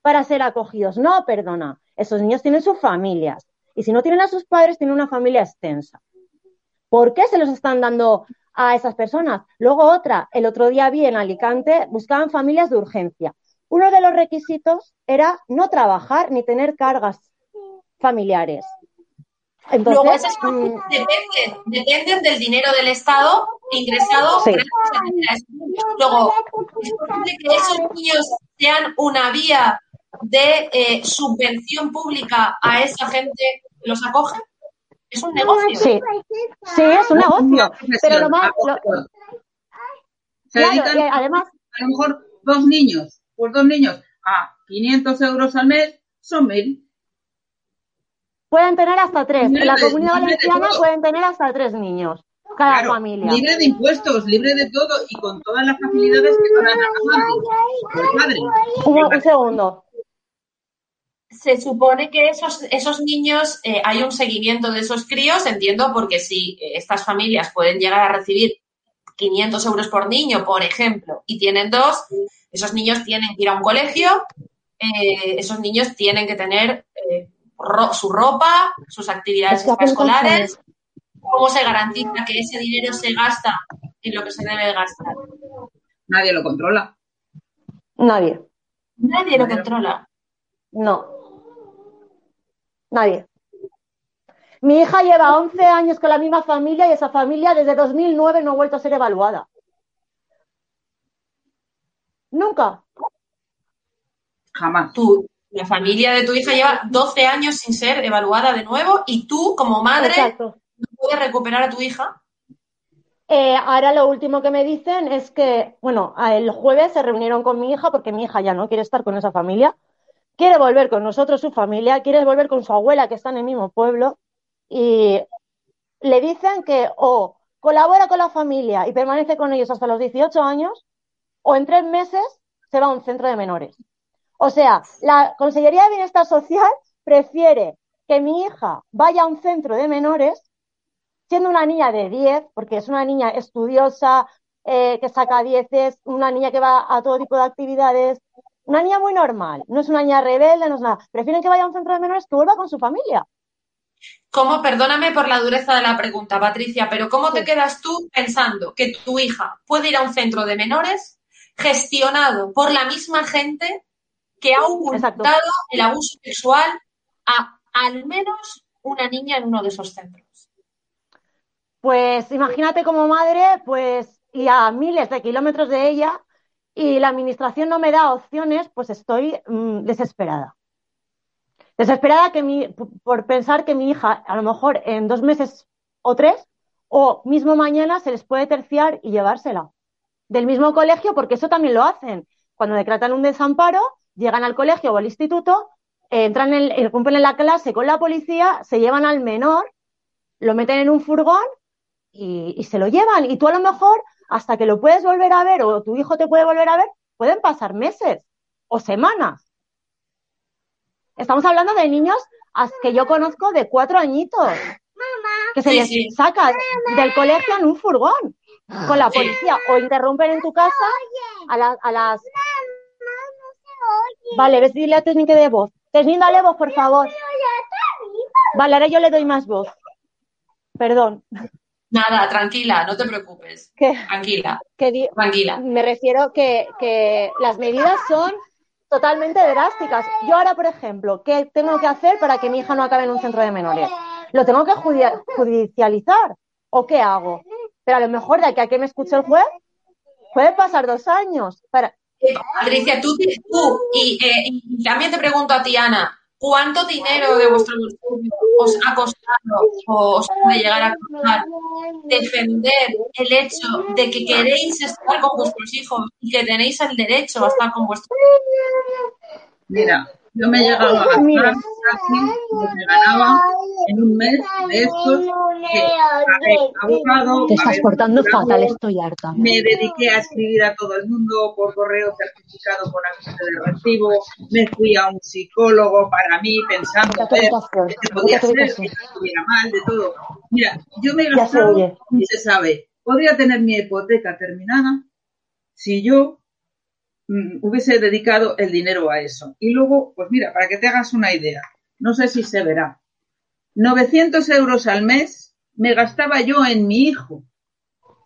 para ser acogidos. No, perdona, esos niños tienen sus familias y si no tienen a sus padres, tienen una familia extensa. ¿Por qué se los están dando a esas personas? Luego otra, el otro día vi en Alicante, buscaban familias de urgencia. Uno de los requisitos era no trabajar ni tener cargas familiares. Entonces, Luego, mm, dependen, del dinero del Estado ingresado gracias a Luego, es posible que esos niños sean una vía de eh, subvención pública a esa gente que los acoge. Es un negocio. Sí, sí es un negocio. Pero lo más. además. A lo mejor dos niños, pues dos niños a 500 euros al mes son mil. Pueden tener hasta tres. En la comunidad valenciana pueden tener hasta tres niños cada familia. Libre de impuestos, libre de todo y con todas las facilidades que dan a madre. Un, un segundo se supone que esos, esos niños, eh, hay un seguimiento de esos críos, entiendo, porque si eh, estas familias pueden llegar a recibir 500 euros por niño, por ejemplo, y tienen dos, esos niños tienen que ir a un colegio, eh, esos niños tienen que tener su ropa, sus actividades escolares. ¿Cómo se garantiza que ese dinero se gasta en lo que se debe gastar? Nadie lo controla. Nadie. Nadie lo controla. No. Nadie. Mi hija lleva 11 años con la misma familia y esa familia desde 2009 no ha vuelto a ser evaluada. Nunca. Jamás. Tú, la familia de tu hija lleva 12 años sin ser evaluada de nuevo y tú, como madre, no puedes recuperar a tu hija. Eh, ahora lo último que me dicen es que, bueno, el jueves se reunieron con mi hija porque mi hija ya no quiere estar con esa familia quiere volver con nosotros, su familia, quiere volver con su abuela que está en el mismo pueblo y le dicen que o colabora con la familia y permanece con ellos hasta los 18 años o en tres meses se va a un centro de menores. O sea, la Consellería de Bienestar Social prefiere que mi hija vaya a un centro de menores siendo una niña de 10, porque es una niña estudiosa, eh, que saca 10, una niña que va a todo tipo de actividades, una niña muy normal, no es una niña rebelde, no es nada. Prefieren que vaya a un centro de menores que vuelva con su familia. ¿Cómo, perdóname por la dureza de la pregunta, Patricia, pero cómo te quedas tú pensando que tu hija puede ir a un centro de menores gestionado por la misma gente que ha ocultado el abuso sexual a al menos una niña en uno de esos centros? Pues imagínate como madre, pues y a miles de kilómetros de ella, y la administración no me da opciones, pues estoy mm, desesperada. Desesperada que mi, por pensar que mi hija, a lo mejor en dos meses o tres, o mismo mañana se les puede terciar y llevársela. Del mismo colegio, porque eso también lo hacen. Cuando decretan un desamparo, llegan al colegio o al instituto, entran en, cumplen en la clase con la policía, se llevan al menor, lo meten en un furgón y, y se lo llevan. Y tú a lo mejor hasta que lo puedes volver a ver o tu hijo te puede volver a ver, pueden pasar meses o semanas. Estamos hablando de niños que yo conozco de cuatro añitos, que se les saca del colegio en un furgón con la policía o interrumpen en tu casa a, a las... Vale, ves, dile a técnica de voz. Tesnin, dale voz, por favor. Vale, ahora yo le doy más voz. Perdón. Nada, tranquila, no te preocupes. tranquila. tranquila. Me refiero que, que las medidas son totalmente drásticas. Yo ahora, por ejemplo, ¿qué tengo que hacer para que mi hija no acabe en un centro de menores? ¿Lo tengo que judicializar o qué hago? Pero a lo mejor de aquí a que me escuche el juez, puede pasar dos años. Para... Patricia, tú, tú y, eh, y, también te pregunto a ti, Ana, cuánto dinero de vuestro bolsillo os ha costado o os puede llegar a costar defender el hecho de que queréis estar con vuestros hijos y que tenéis el derecho a estar con vuestros hijos. Mira, yo me he llegado a gastar casi lo que ganaba en un mes de estos que, a ver, abogado, Te a estás ver, portando abogado, fatal, estoy harta. Me dediqué a escribir a todo el mundo por correo certificado con agente de recibo. Me fui a un psicólogo para mí pensando que podía te ser, que estuviera mal, de todo. Mira, yo me he se gastado, ni se sabe, podría tener mi hipoteca terminada si yo hubiese dedicado el dinero a eso. Y luego, pues mira, para que te hagas una idea, no sé si se verá, 900 euros al mes me gastaba yo en mi hijo,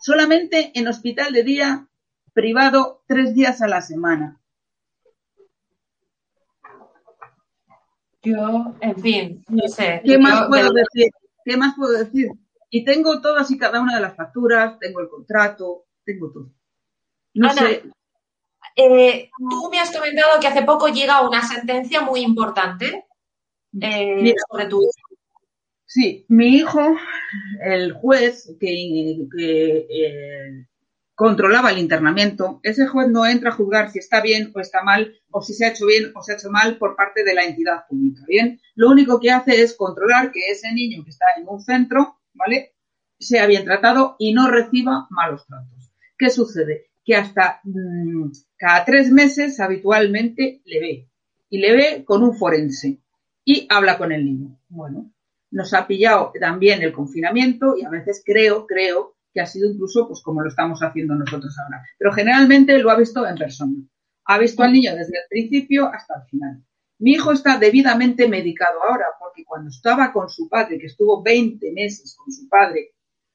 solamente en hospital de día privado tres días a la semana. Yo, en fin, no sé. ¿Qué yo más puedo decir? ¿Qué más puedo decir? Y tengo todas y cada una de las facturas, tengo el contrato, tengo todo. No Ana, sé, Eh, tú me has comentado que hace poco llega una sentencia muy importante eh, sobre tu hijo. Sí, mi hijo, el juez que, que, eh, controlaba el internamiento, ese juez no entra a juzgar si está bien o está mal, o si se ha hecho bien o se ha hecho mal por parte de la entidad pública. Bien, lo único que hace es controlar que ese niño que está en un centro, ¿vale? Sea bien tratado y no reciba malos tratos. ¿Qué sucede? Que hasta mm, cada tres meses habitualmente le ve. Y le ve con un forense. Y habla con el niño. Bueno, nos ha pillado también el confinamiento y a veces creo, creo que ha sido incluso pues como lo estamos haciendo nosotros ahora. Pero generalmente lo ha visto en persona. Ha visto al niño desde el principio hasta el final. Mi hijo está debidamente medicado ahora porque cuando estaba con su padre, que estuvo 20 meses con su padre,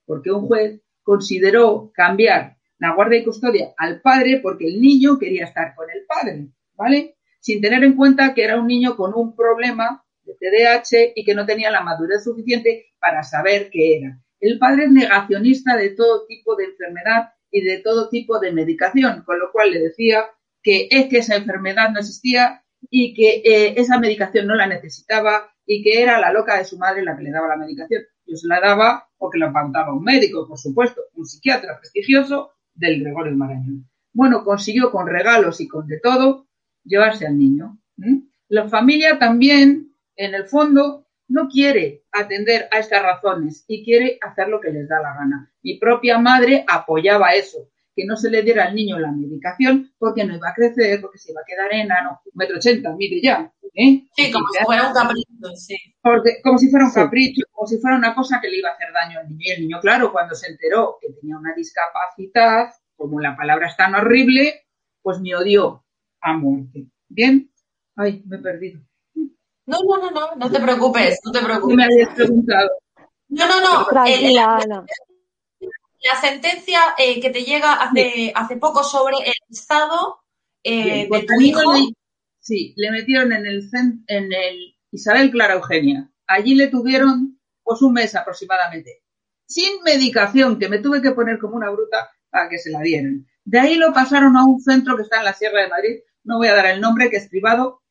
porque un juez consideró cambiar la guardia y custodia al padre porque el niño quería estar con el padre, ¿vale? Sin tener en cuenta que era un niño con un problema de TDAH y que no tenía la madurez suficiente para saber qué era. El padre es negacionista de todo tipo de enfermedad y de todo tipo de medicación, con lo cual le decía que es que esa enfermedad no existía y que eh, esa medicación no la necesitaba y que era la loca de su madre la que le daba la medicación. Yo se la daba porque la pautaba un médico, por supuesto, un psiquiatra prestigioso del Gregorio Marañón. Bueno, consiguió con regalos y con de todo llevarse al niño. La familia también, en el fondo, no quiere atender a estas razones y quiere hacer lo que les da la gana. Mi propia madre apoyaba eso, que no se le diera al niño la medicación porque no iba a crecer, porque se iba a quedar enano, un metro ochenta, mire ya. ¿eh? Sí, como si fuera un capricho, sí. Porque, como si fuera un Sí. capricho, como si fuera una cosa que le iba a hacer daño al niño. Y el niño, claro, cuando se enteró que tenía una discapacidad, como la palabra es tan horrible, pues me odió a muerte. ¿Bien? Ay, me he perdido. No, no, no, no, no te preocupes, no te ¿Qué preocupes. me habías preguntado? No, no, no. el- Tranquila, Ana. La sentencia eh, que te llega hace, hace poco sobre el estado eh, de tu hijo. le- sí, le metieron en el, en el Isabel Clara Eugenia. Allí le tuvieron pues un mes aproximadamente. Sin medicación, que me tuve que poner como una bruta para que se la dieran. De ahí lo pasaron a un centro que está en la Sierra de Madrid. No voy a dar el nombre, que es privado,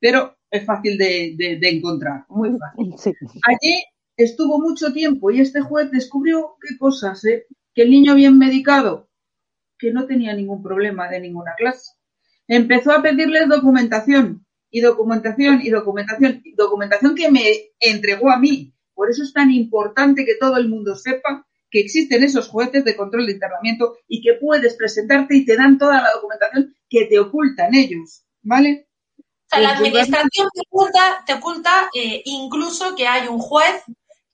pero es fácil de, de- de encontrar. Muy fácil. Sí. Allí estuvo mucho tiempo y este juez descubrió qué cosas, ¿eh? Que el niño bien medicado, que no tenía ningún problema de ninguna clase, empezó a pedirles documentación y documentación y documentación, y documentación que me entregó a mí. Por eso es tan importante que todo el mundo sepa que existen esos jueces de control de internamiento y que puedes presentarte y te dan toda la documentación que te ocultan ellos, ¿vale? O sea, la administración te oculta, te oculta eh, incluso que hay un juez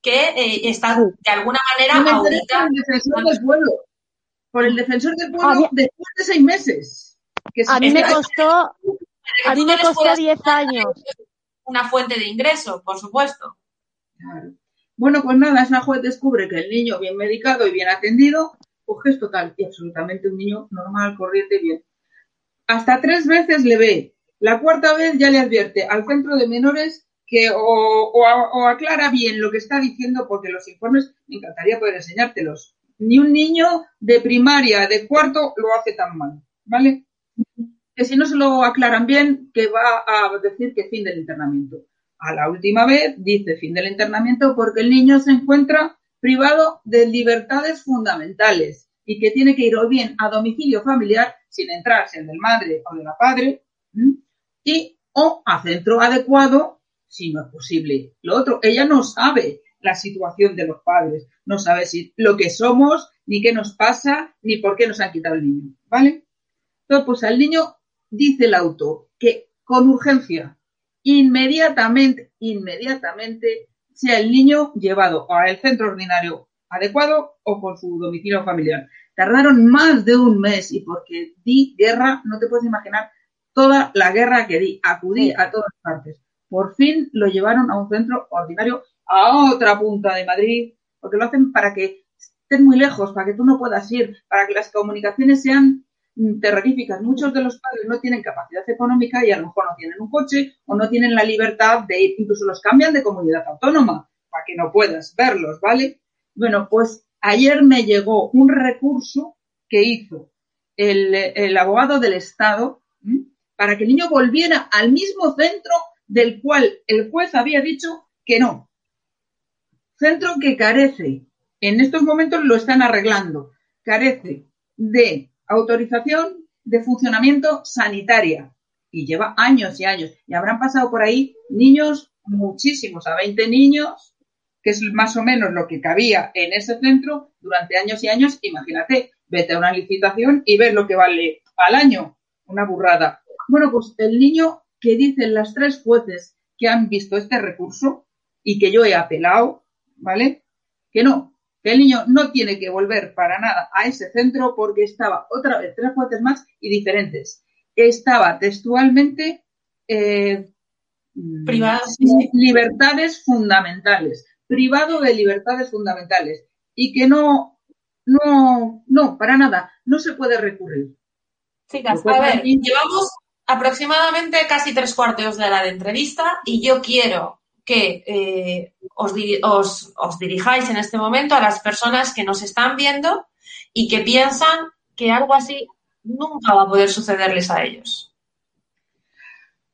que eh, está de alguna manera Yo me enteré por audita. el defensor del pueblo. Por el defensor del pueblo mí- después de seis meses. Que A mí me costó, a mí me costó 10 años. Una fuente de ingreso, por supuesto. Claro. Bueno, pues nada, esa juez descubre que el niño bien medicado y bien atendido, pues es total y absolutamente un niño normal, corriente, bien. Hasta tres veces le ve. La cuarta vez ya le advierte al centro de menores que o, o aclara bien lo que está diciendo, porque los informes me encantaría poder enseñártelos. Ni un niño de primaria, de cuarto, lo hace tan mal, ¿vale? Que si no se lo aclaran bien, que va a decir que fin del internamiento. a la última vez dice fin del internamiento porque el niño se encuentra privado de libertades fundamentales y que tiene que ir o bien a domicilio familiar sin entrar en del madre o de la padre y o a centro adecuado si no es posible. Lo otro, ella no sabe la situación de los padres, no sabe si lo que somos, ni qué nos pasa, ni por qué nos han quitado el niño, ¿vale? Entonces, pues al niño dice el auto que con urgencia, inmediatamente, inmediatamente, sea el niño llevado al centro ordinario adecuado o por su domicilio familiar. Tardaron más de un mes y porque di guerra, no te puedes imaginar toda la guerra que di, acudí a todas partes. Por fin lo llevaron a un centro ordinario a otra punta de Madrid, porque lo hacen para que estén muy lejos, para que tú no puedas ir, para que las comunicaciones sean mm, terroríficas. Muchos de los padres no tienen capacidad económica y a lo mejor no tienen un coche o no tienen la libertad de ir, incluso los cambian de comunidad autónoma para que no puedas verlos, ¿vale? Bueno, pues ayer me llegó un recurso que hizo el, abogado del Estado para que el niño volviera al mismo centro del cual el juez había dicho que no. Centro que carece, en estos momentos lo están arreglando, carece de autorización de funcionamiento sanitaria y lleva años y años. Y habrán pasado por ahí niños, muchísimos, a 20 niños, que es más o menos lo que cabía en ese centro durante años y años. Imagínate, vete a una licitación y ves lo que vale al año. Una burrada. Bueno, pues el niño que dicen las tres jueces que han visto este recurso y que yo he apelado, ¿vale? Que no, que el niño no tiene que volver para nada a ese centro porque estaba otra vez tres jueces más y diferentes. Estaba textualmente eh, privado libertades fundamentales, privado de libertades fundamentales y que no, no, no, para nada, no se puede recurrir. Chicas, a ver, llevamos aproximadamente casi tres cuartos de hora de entrevista y yo quiero que eh, os, os, dirijáis en este momento a las personas que nos están viendo y que piensan que algo así nunca va a poder sucederles a ellos.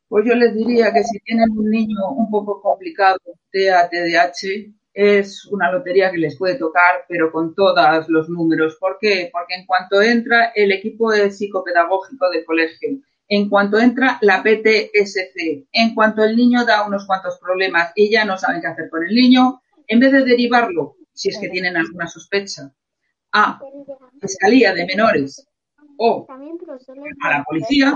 Pues yo les diría que si tienen un niño un poco complicado, TEA, TDAH, es una lotería que les puede tocar, pero con todos los números. ¿Por qué? Porque en cuanto entra el equipo psicopedagógico del colegio, en cuanto entra la PTSC, en cuanto el niño da unos cuantos problemas y ya no saben qué hacer con el niño, en vez de derivarlo, si es que tienen alguna sospecha, a Fiscalía de Menores o a la policía,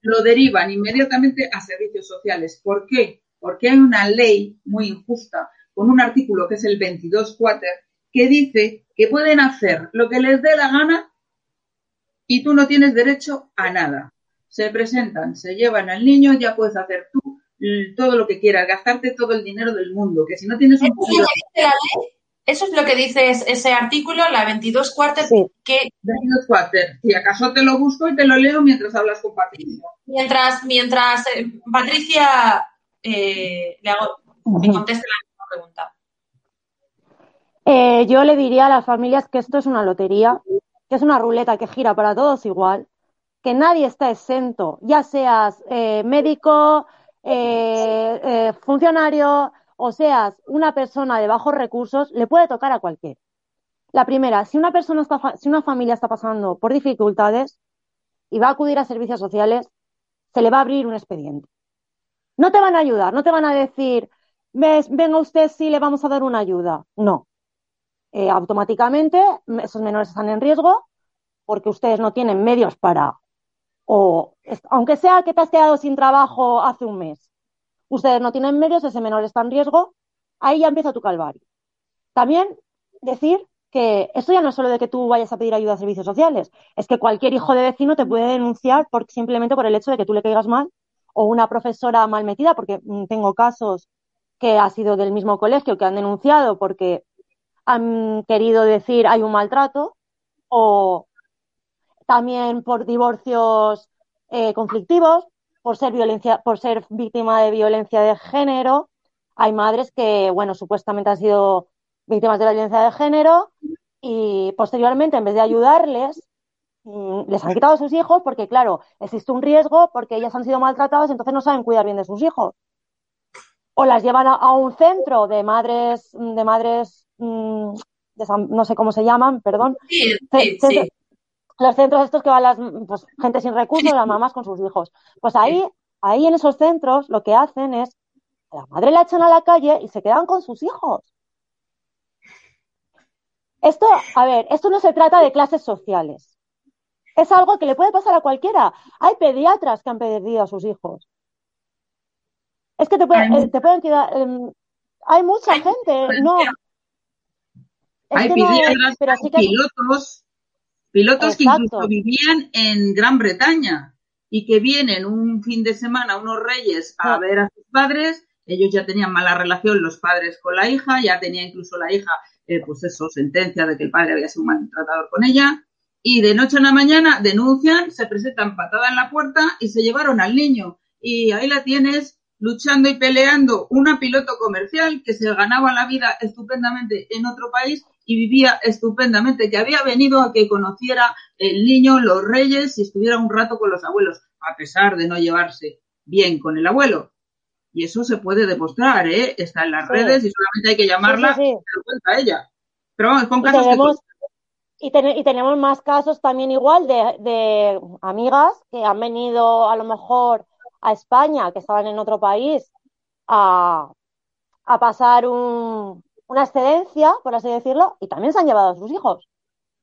lo derivan inmediatamente a servicios sociales. ¿Por qué? Porque hay una ley muy injusta con un artículo que es el 22 cuater que dice que pueden hacer lo que les dé la gana y tú no tienes derecho a nada se presentan, se llevan al niño, ya puedes hacer tú todo lo que quieras, gastarte todo el dinero del mundo, que si no tienes un... Eso es lo que dice ese artículo, la 22 cuarter, que... 22 cuarter, si acaso te lo busco y te lo leo mientras hablas con Patricia. Mientras, mientras eh, Patricia eh, le hago, me conteste la misma pregunta. Eh, yo le diría a las familias que esto es una lotería, que es una ruleta que gira para todos igual, que nadie está exento, ya seas eh, médico, eh, eh, funcionario o seas una persona de bajos recursos, le puede tocar a cualquiera. La primera, si una persona está, si una familia está pasando por dificultades y va a acudir a servicios sociales, se le va a abrir un expediente. No te van a ayudar, no te van a decir, venga usted, sí le vamos a dar una ayuda. No. automáticamente esos menores están en riesgo porque ustedes no tienen medios para o aunque sea que te has quedado sin trabajo hace un mes, ustedes no tienen medios, ese menor está en riesgo, ahí ya empieza tu calvario. También decir que esto ya no es solo de que tú vayas a pedir ayuda a servicios sociales, es que cualquier hijo de vecino te puede denunciar simplemente por el hecho de que tú le caigas mal o una profesora mal metida, porque mm, tengo casos que ha sido del mismo colegio que han denunciado porque han querido decir hay un maltrato o también por divorcios eh, conflictivos, por ser violencia, por ser víctima de violencia de género. Hay madres que, bueno, supuestamente han sido víctimas de la violencia de género y posteriormente, en vez de ayudarles, mm, les han quitado a sus hijos porque, claro, existe un riesgo porque ellas han sido maltratadas, entonces no saben cuidar bien de sus hijos. o las llevan a, un centro de madres, de madres, mm, no sé cómo se llaman, perdón. Sí, sí, Los centros estos que van las pues, gente sin recursos, las mamás con sus hijos. Pues ahí, ahí en esos centros lo que hacen es a la madre la echan a la calle y se quedan con sus hijos. Esto, a ver, esto no se trata de clases sociales. Es algo que le puede pasar a cualquiera. Hay pediatras que han perdido a sus hijos. Es que te, eh, te pueden quedar. Em, hay mucha gente, no. hay pilotos, pilotos que incluso vivían en Gran Bretaña y que vienen un fin de semana unos reyes a ah. ver a sus padres. Ellos ya tenían mala relación los padres con la hija, ya tenía incluso la hija, eh, pues eso, sentencia de que el padre había sido un maltratador con ella. Y de noche a la mañana denuncian, se presentan patada en la puerta y se llevaron al niño. Y ahí la tienes luchando y peleando una piloto comercial que se ganaba la vida estupendamente en otro país y vivía estupendamente, que había venido a que conociera el niño, los reyes y estuviera un rato con los abuelos, a pesar de no llevarse bien con el abuelo. Y eso se puede demostrar, ¿eh? Está en las redes y solamente hay que llamarla y lo cuenta ella. Pero vamos, con casos tenemos, y, y, tenemos más casos también igual de, de amigas que han venido a lo mejor a España, que estaban en otro país, a, pasar una excedencia, por así decirlo, y también se han llevado a sus hijos.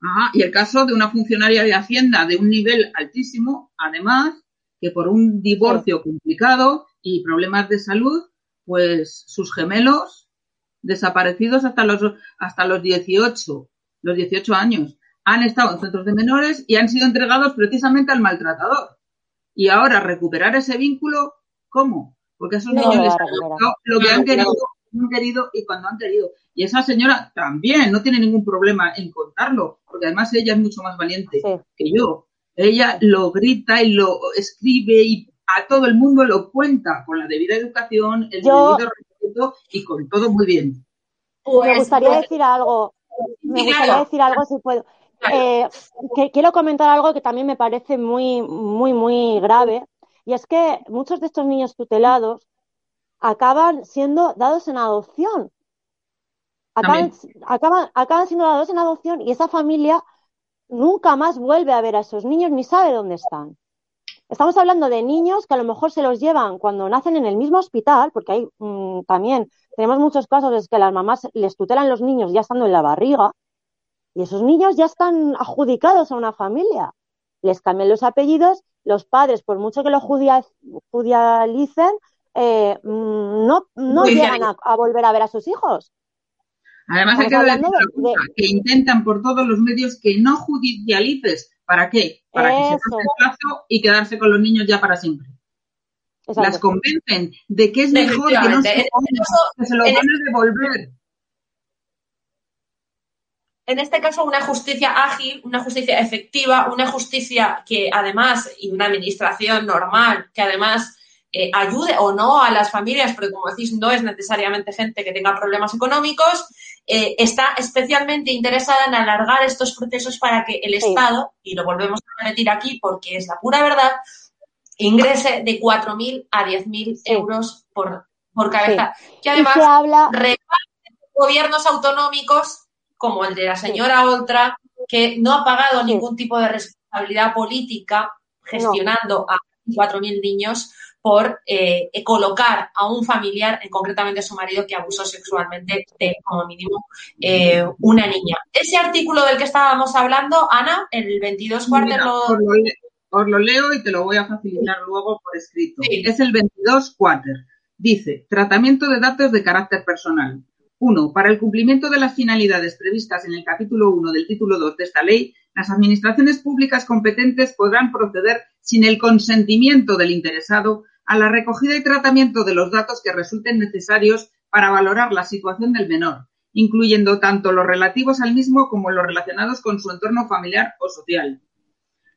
Ajá, y el caso de una funcionaria de Hacienda de un nivel altísimo, además, que por un divorcio complicado y problemas de salud, pues sus gemelos desaparecidos hasta los, hasta los 18, los 18 años, han estado en centros de menores y han sido entregados precisamente al maltratador. Y ahora recuperar ese vínculo, ¿cómo? Porque a esos niños les han lo que han querido, han querido y cuando han querido. Y esa señora también no tiene ningún problema en contarlo, porque además ella es mucho más valiente que yo. Ella lo grita y lo escribe y a todo el mundo lo cuenta con la debida educación, el debido respeto y con todo muy bien. Pues, me gustaría pues, decir algo. Me gustaría decir algo si puedo. Eh, que, quiero comentar algo que también me parece muy, muy, muy grave, y es que muchos de estos niños tutelados acaban siendo dados en adopción. Acaban, acaban, acaban siendo dados en adopción y esa familia nunca más vuelve a ver a esos niños ni sabe dónde están. Estamos hablando de niños que a lo mejor se los llevan cuando nacen en el mismo hospital, porque hay mm, también tenemos muchos casos en que las mamás les tutelan los niños ya estando en la barriga y esos niños ya están adjudicados a una familia. Les cambian los apellidos, los padres, por mucho que lo judicialicen, eh, mm, no, no llegan a, volver a ver a sus hijos. Además, hay que decir que intentan por todos los medios que no judicialices. ¿Para qué? Para que se pase el plazo y quedarse con los niños ya para siempre. Las convencen de que es mejor que no se, que se lo van a devolver en este caso, una justicia ágil, una justicia efectiva, una justicia que además, y una administración normal, que además eh, ayude o no a las familias, porque como decís, no es necesariamente gente que tenga problemas económicos, eh, está especialmente interesada en alargar estos procesos para que el Estado, y lo volvemos a repetir aquí porque es la pura verdad, ingrese de 4.000 a 10.000 euros por, por cabeza. Que además habla... gobiernos autonómicos como el de la señora Oltra, que no ha pagado ningún tipo de responsabilidad política gestionando a 4.000 niños por eh, colocar a un familiar, concretamente a su marido, que abusó sexualmente de, como mínimo, eh, una niña. Ese artículo del que estábamos hablando, Ana, el 22 cuarter lo... Os lo, leo y te lo voy a facilitar luego por escrito. Es el 22 cuarter. Dice, tratamiento de datos de carácter personal. 1. Para el cumplimiento de las finalidades previstas en el capítulo 1 del título 2 de esta ley, las administraciones públicas competentes podrán proceder sin el consentimiento del interesado a la recogida y tratamiento de los datos que resulten necesarios para valorar la situación del menor, incluyendo tanto los relativos al mismo como los relacionados con su entorno familiar o social.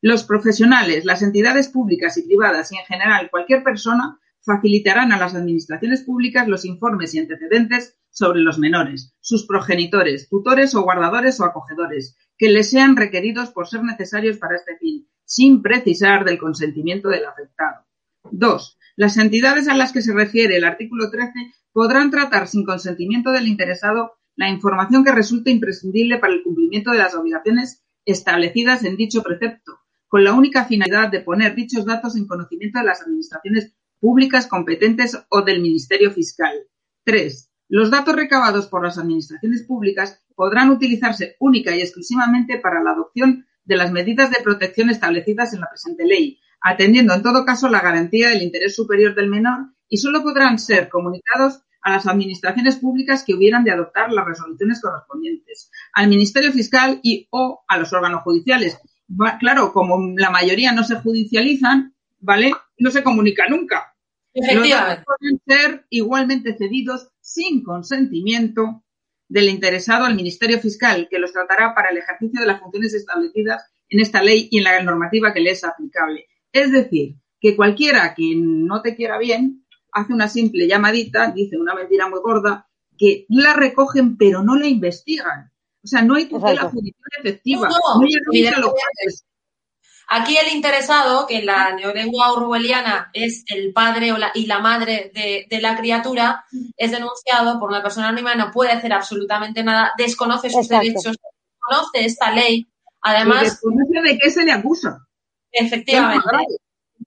Los profesionales, las entidades públicas y privadas y en general cualquier persona facilitarán a las administraciones públicas los informes y antecedentes sobre los menores, sus progenitores, tutores o guardadores o acogedores, que les sean requeridos por ser necesarios para este fin, sin precisar del consentimiento del afectado. Dos, las entidades a las que se refiere el artículo 13 podrán tratar sin consentimiento del interesado la información que resulte imprescindible para el cumplimiento de las obligaciones establecidas en dicho precepto, con la única finalidad de poner dichos datos en conocimiento de las administraciones públicas competentes o del Ministerio Fiscal. Tres, los datos recabados por las administraciones públicas podrán utilizarse única y exclusivamente para la adopción de las medidas de protección establecidas en la presente ley, atendiendo en todo caso la garantía del interés superior del menor y solo podrán ser comunicados a las administraciones públicas que hubieran de adoptar las resoluciones correspondientes, al Ministerio Fiscal y o a los órganos judiciales. claro, como la mayoría no se judicializan, ¿vale? No se comunica nunca. Efectivamente. Los pueden ser igualmente cedidos sin consentimiento del interesado al Ministerio Fiscal, que los tratará para el ejercicio de las funciones establecidas en esta ley y en la normativa que le es aplicable. Es decir, que cualquiera que no te quiera bien hace una simple llamadita, dice una mentira muy gorda, que la recogen pero no la investigan. O sea, no hay tutela judicial efectiva. No, no, Aquí el interesado, que en la neolengua orwelliana es el padre o la, y la madre de, la criatura, es denunciado por una persona anónima, no puede hacer absolutamente nada, desconoce sus derechos, desconoce esta ley. Además. desconoce de qué se le acusa. Efectivamente.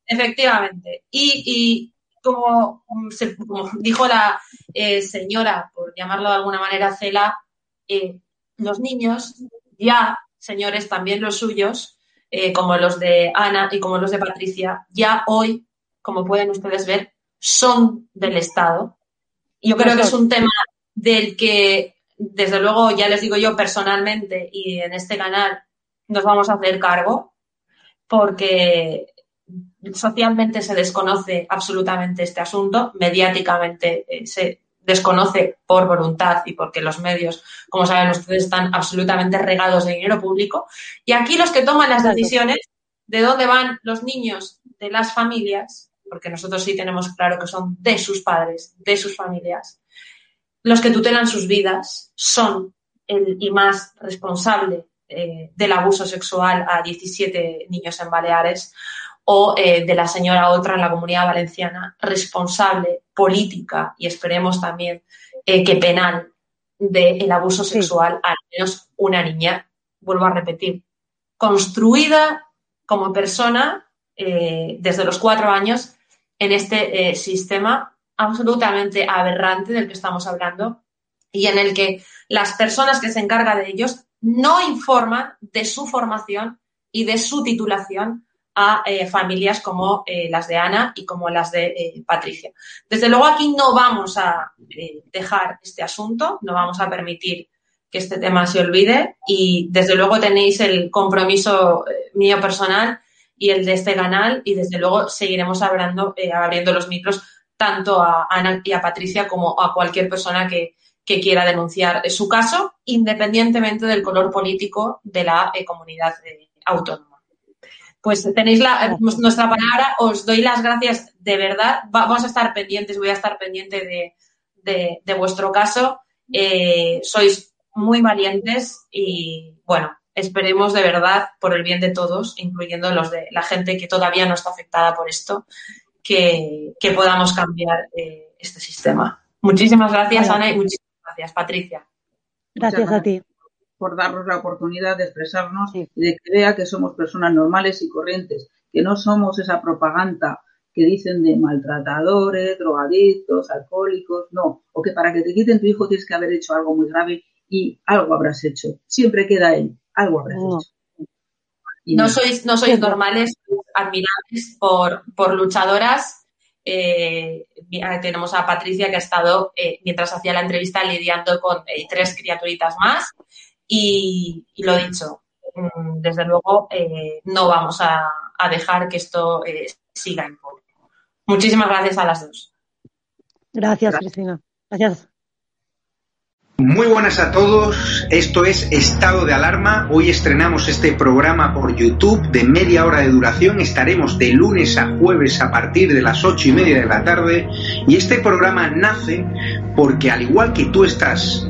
Efectivamente. Y, como, dijo la eh, señora, por llamarlo de alguna manera, Cela, eh, los niños, ya, señores, también los suyos, eh, como los de Ana y como los de Patricia, ya hoy, como pueden ustedes ver, son del Estado. Yo creo que es un tema del que, desde luego, ya les digo yo personalmente y en este canal, nos vamos a hacer cargo, porque socialmente se desconoce absolutamente este asunto, mediáticamente eh, se desconoce por voluntad y porque los medios, como saben ustedes, están absolutamente regados de dinero público. Y aquí los que toman las decisiones de dónde van los niños de las familias, porque nosotros sí tenemos claro que son de sus padres, de sus familias, los que tutelan sus vidas son el y más responsable eh, del abuso sexual a 17 niños en Baleares o eh, de la señora otra en la comunidad valenciana, responsable política y esperemos también eh, que penal del abuso sexual al menos una niña, vuelvo a repetir, construida como persona eh, desde los cuatro años en este sistema absolutamente aberrante del que estamos hablando y en el que las personas que se encargan de ellos no informan de su formación y de su titulación a eh, familias como eh, las de Ana y como las de eh, Patricia. Desde luego aquí no vamos a dejar este asunto, no vamos a permitir que este tema se olvide y desde luego tenéis el compromiso mío personal y el de este canal y desde luego seguiremos abriendo los micros tanto a Ana y a Patricia como a cualquier persona que quiera denunciar su caso, independientemente del color político de la comunidad autónoma pues tenéis la, nuestra palabra, os doy las gracias de verdad, vamos a estar pendientes, voy a estar pendiente de, vuestro caso, eh, sois muy valientes y bueno, esperemos de verdad, por el bien de todos, incluyendo los de la gente que todavía no está afectada por esto, que, podamos cambiar eh, este sistema. Muchísimas gracias, Ana, y muchísimas gracias, Patricia. Gracias a ti por darnos la oportunidad de expresarnos y de que vea que somos personas normales y corrientes, que no somos esa propaganda que dicen de maltratadores, drogadictos, alcohólicos, no, o que para que te quiten tu hijo tienes que haber hecho algo muy grave y algo habrás hecho. Siempre queda él, algo habrás hecho. no, sois, no sois normales, admirables por, por luchadoras. Eh, tenemos a Patricia que ha estado, eh, mientras hacía la entrevista, lidiando con eh, tres criaturitas más. Y, lo dicho, mm, desde luego eh, no vamos a, dejar que esto eh, siga en poco. Muchísimas gracias a las dos. Gracias, Cristina. Gracias. Muy buenas a todos, esto es Estado de Alarma. Hoy estrenamos este programa por YouTube de media hora de duración. Estaremos de lunes a jueves a partir de las ocho y media de la tarde. Y este programa nace porque, al igual que tú estás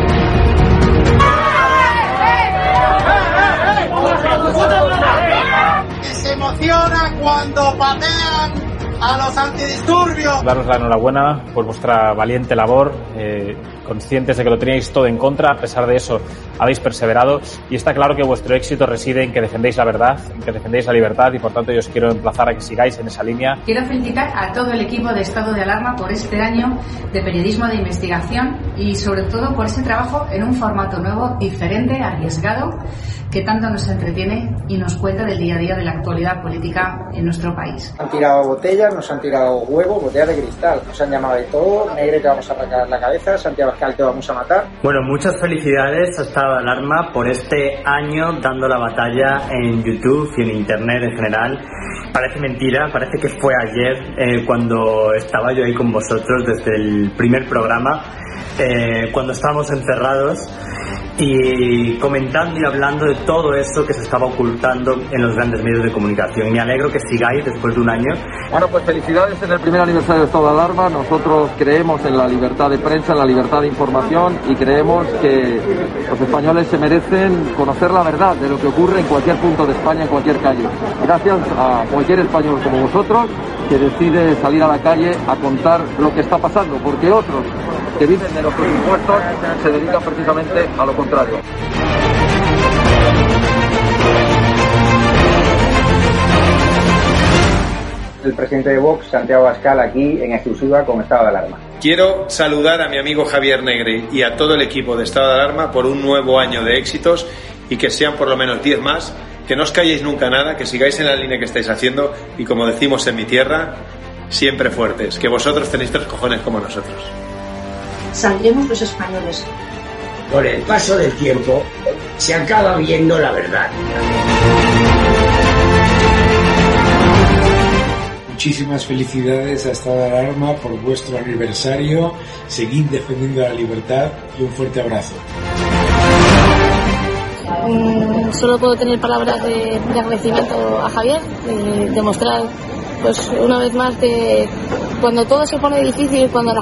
Emociona cuando patean a los antidisturbios. Daros la enhorabuena por vuestra valiente labor, eh, conscientes de que lo teníais todo en contra, a pesar de eso habéis perseverado y está claro que vuestro éxito reside en que defendéis la verdad, en que defendéis la libertad y por tanto yo os quiero emplazar a que sigáis en esa línea. Quiero felicitar a todo el equipo de Estado de Alarma por este año de periodismo de investigación y sobre todo por ese trabajo en un formato nuevo, diferente, arriesgado que tanto nos entretiene y nos cuenta del día a día de la actualidad política en nuestro país. Han tirado botellas, nos han tirado huevos, botellas de cristal, nos han llamado de todo, Negre te vamos a arrancar la cabeza, Santiago Escal te vamos a matar. Bueno, muchas felicidades a Estado de Alarma por este año dando la batalla en YouTube y en Internet en general. Parece mentira, parece que fue ayer eh, cuando estaba yo ahí con vosotros desde el primer programa, eh, cuando estábamos encerrados y comentando y hablando de todo eso que se estaba ocultando en los grandes medios de comunicación. Y me alegro que sigáis después de un año. Bueno, pues felicidades en el primer aniversario de Estado de Alarma. Nosotros creemos en la libertad de prensa, en la libertad de información y creemos que los españoles se merecen conocer la verdad de lo que ocurre en cualquier punto de España, en cualquier calle. Gracias a cualquier español como vosotros que decide salir a la calle a contar lo que está pasando, porque otros que viven de nuestros impuestos se dedican precisamente a lo contrario. El presidente de Vox, Santiago Ascal, aquí en exclusiva con estado de alarma. Quiero saludar a mi amigo Javier Negre y a todo el equipo de estado de alarma por un nuevo año de éxitos y que sean por lo menos 10 más. Que no os calléis nunca nada, que sigáis en la línea que estáis haciendo y como decimos en mi tierra, siempre fuertes, que vosotros tenéis tres cojones como nosotros. Saldremos los españoles. Con el paso del tiempo se acaba viendo la verdad. Muchísimas felicidades a Estado de Alarma por vuestro aniversario. Seguid defendiendo la libertad y un fuerte abrazo. Mm, solo puedo tener palabras de, de agradecimiento a Javier, y demostrar pues una vez más que cuando todo se pone difícil, cuando la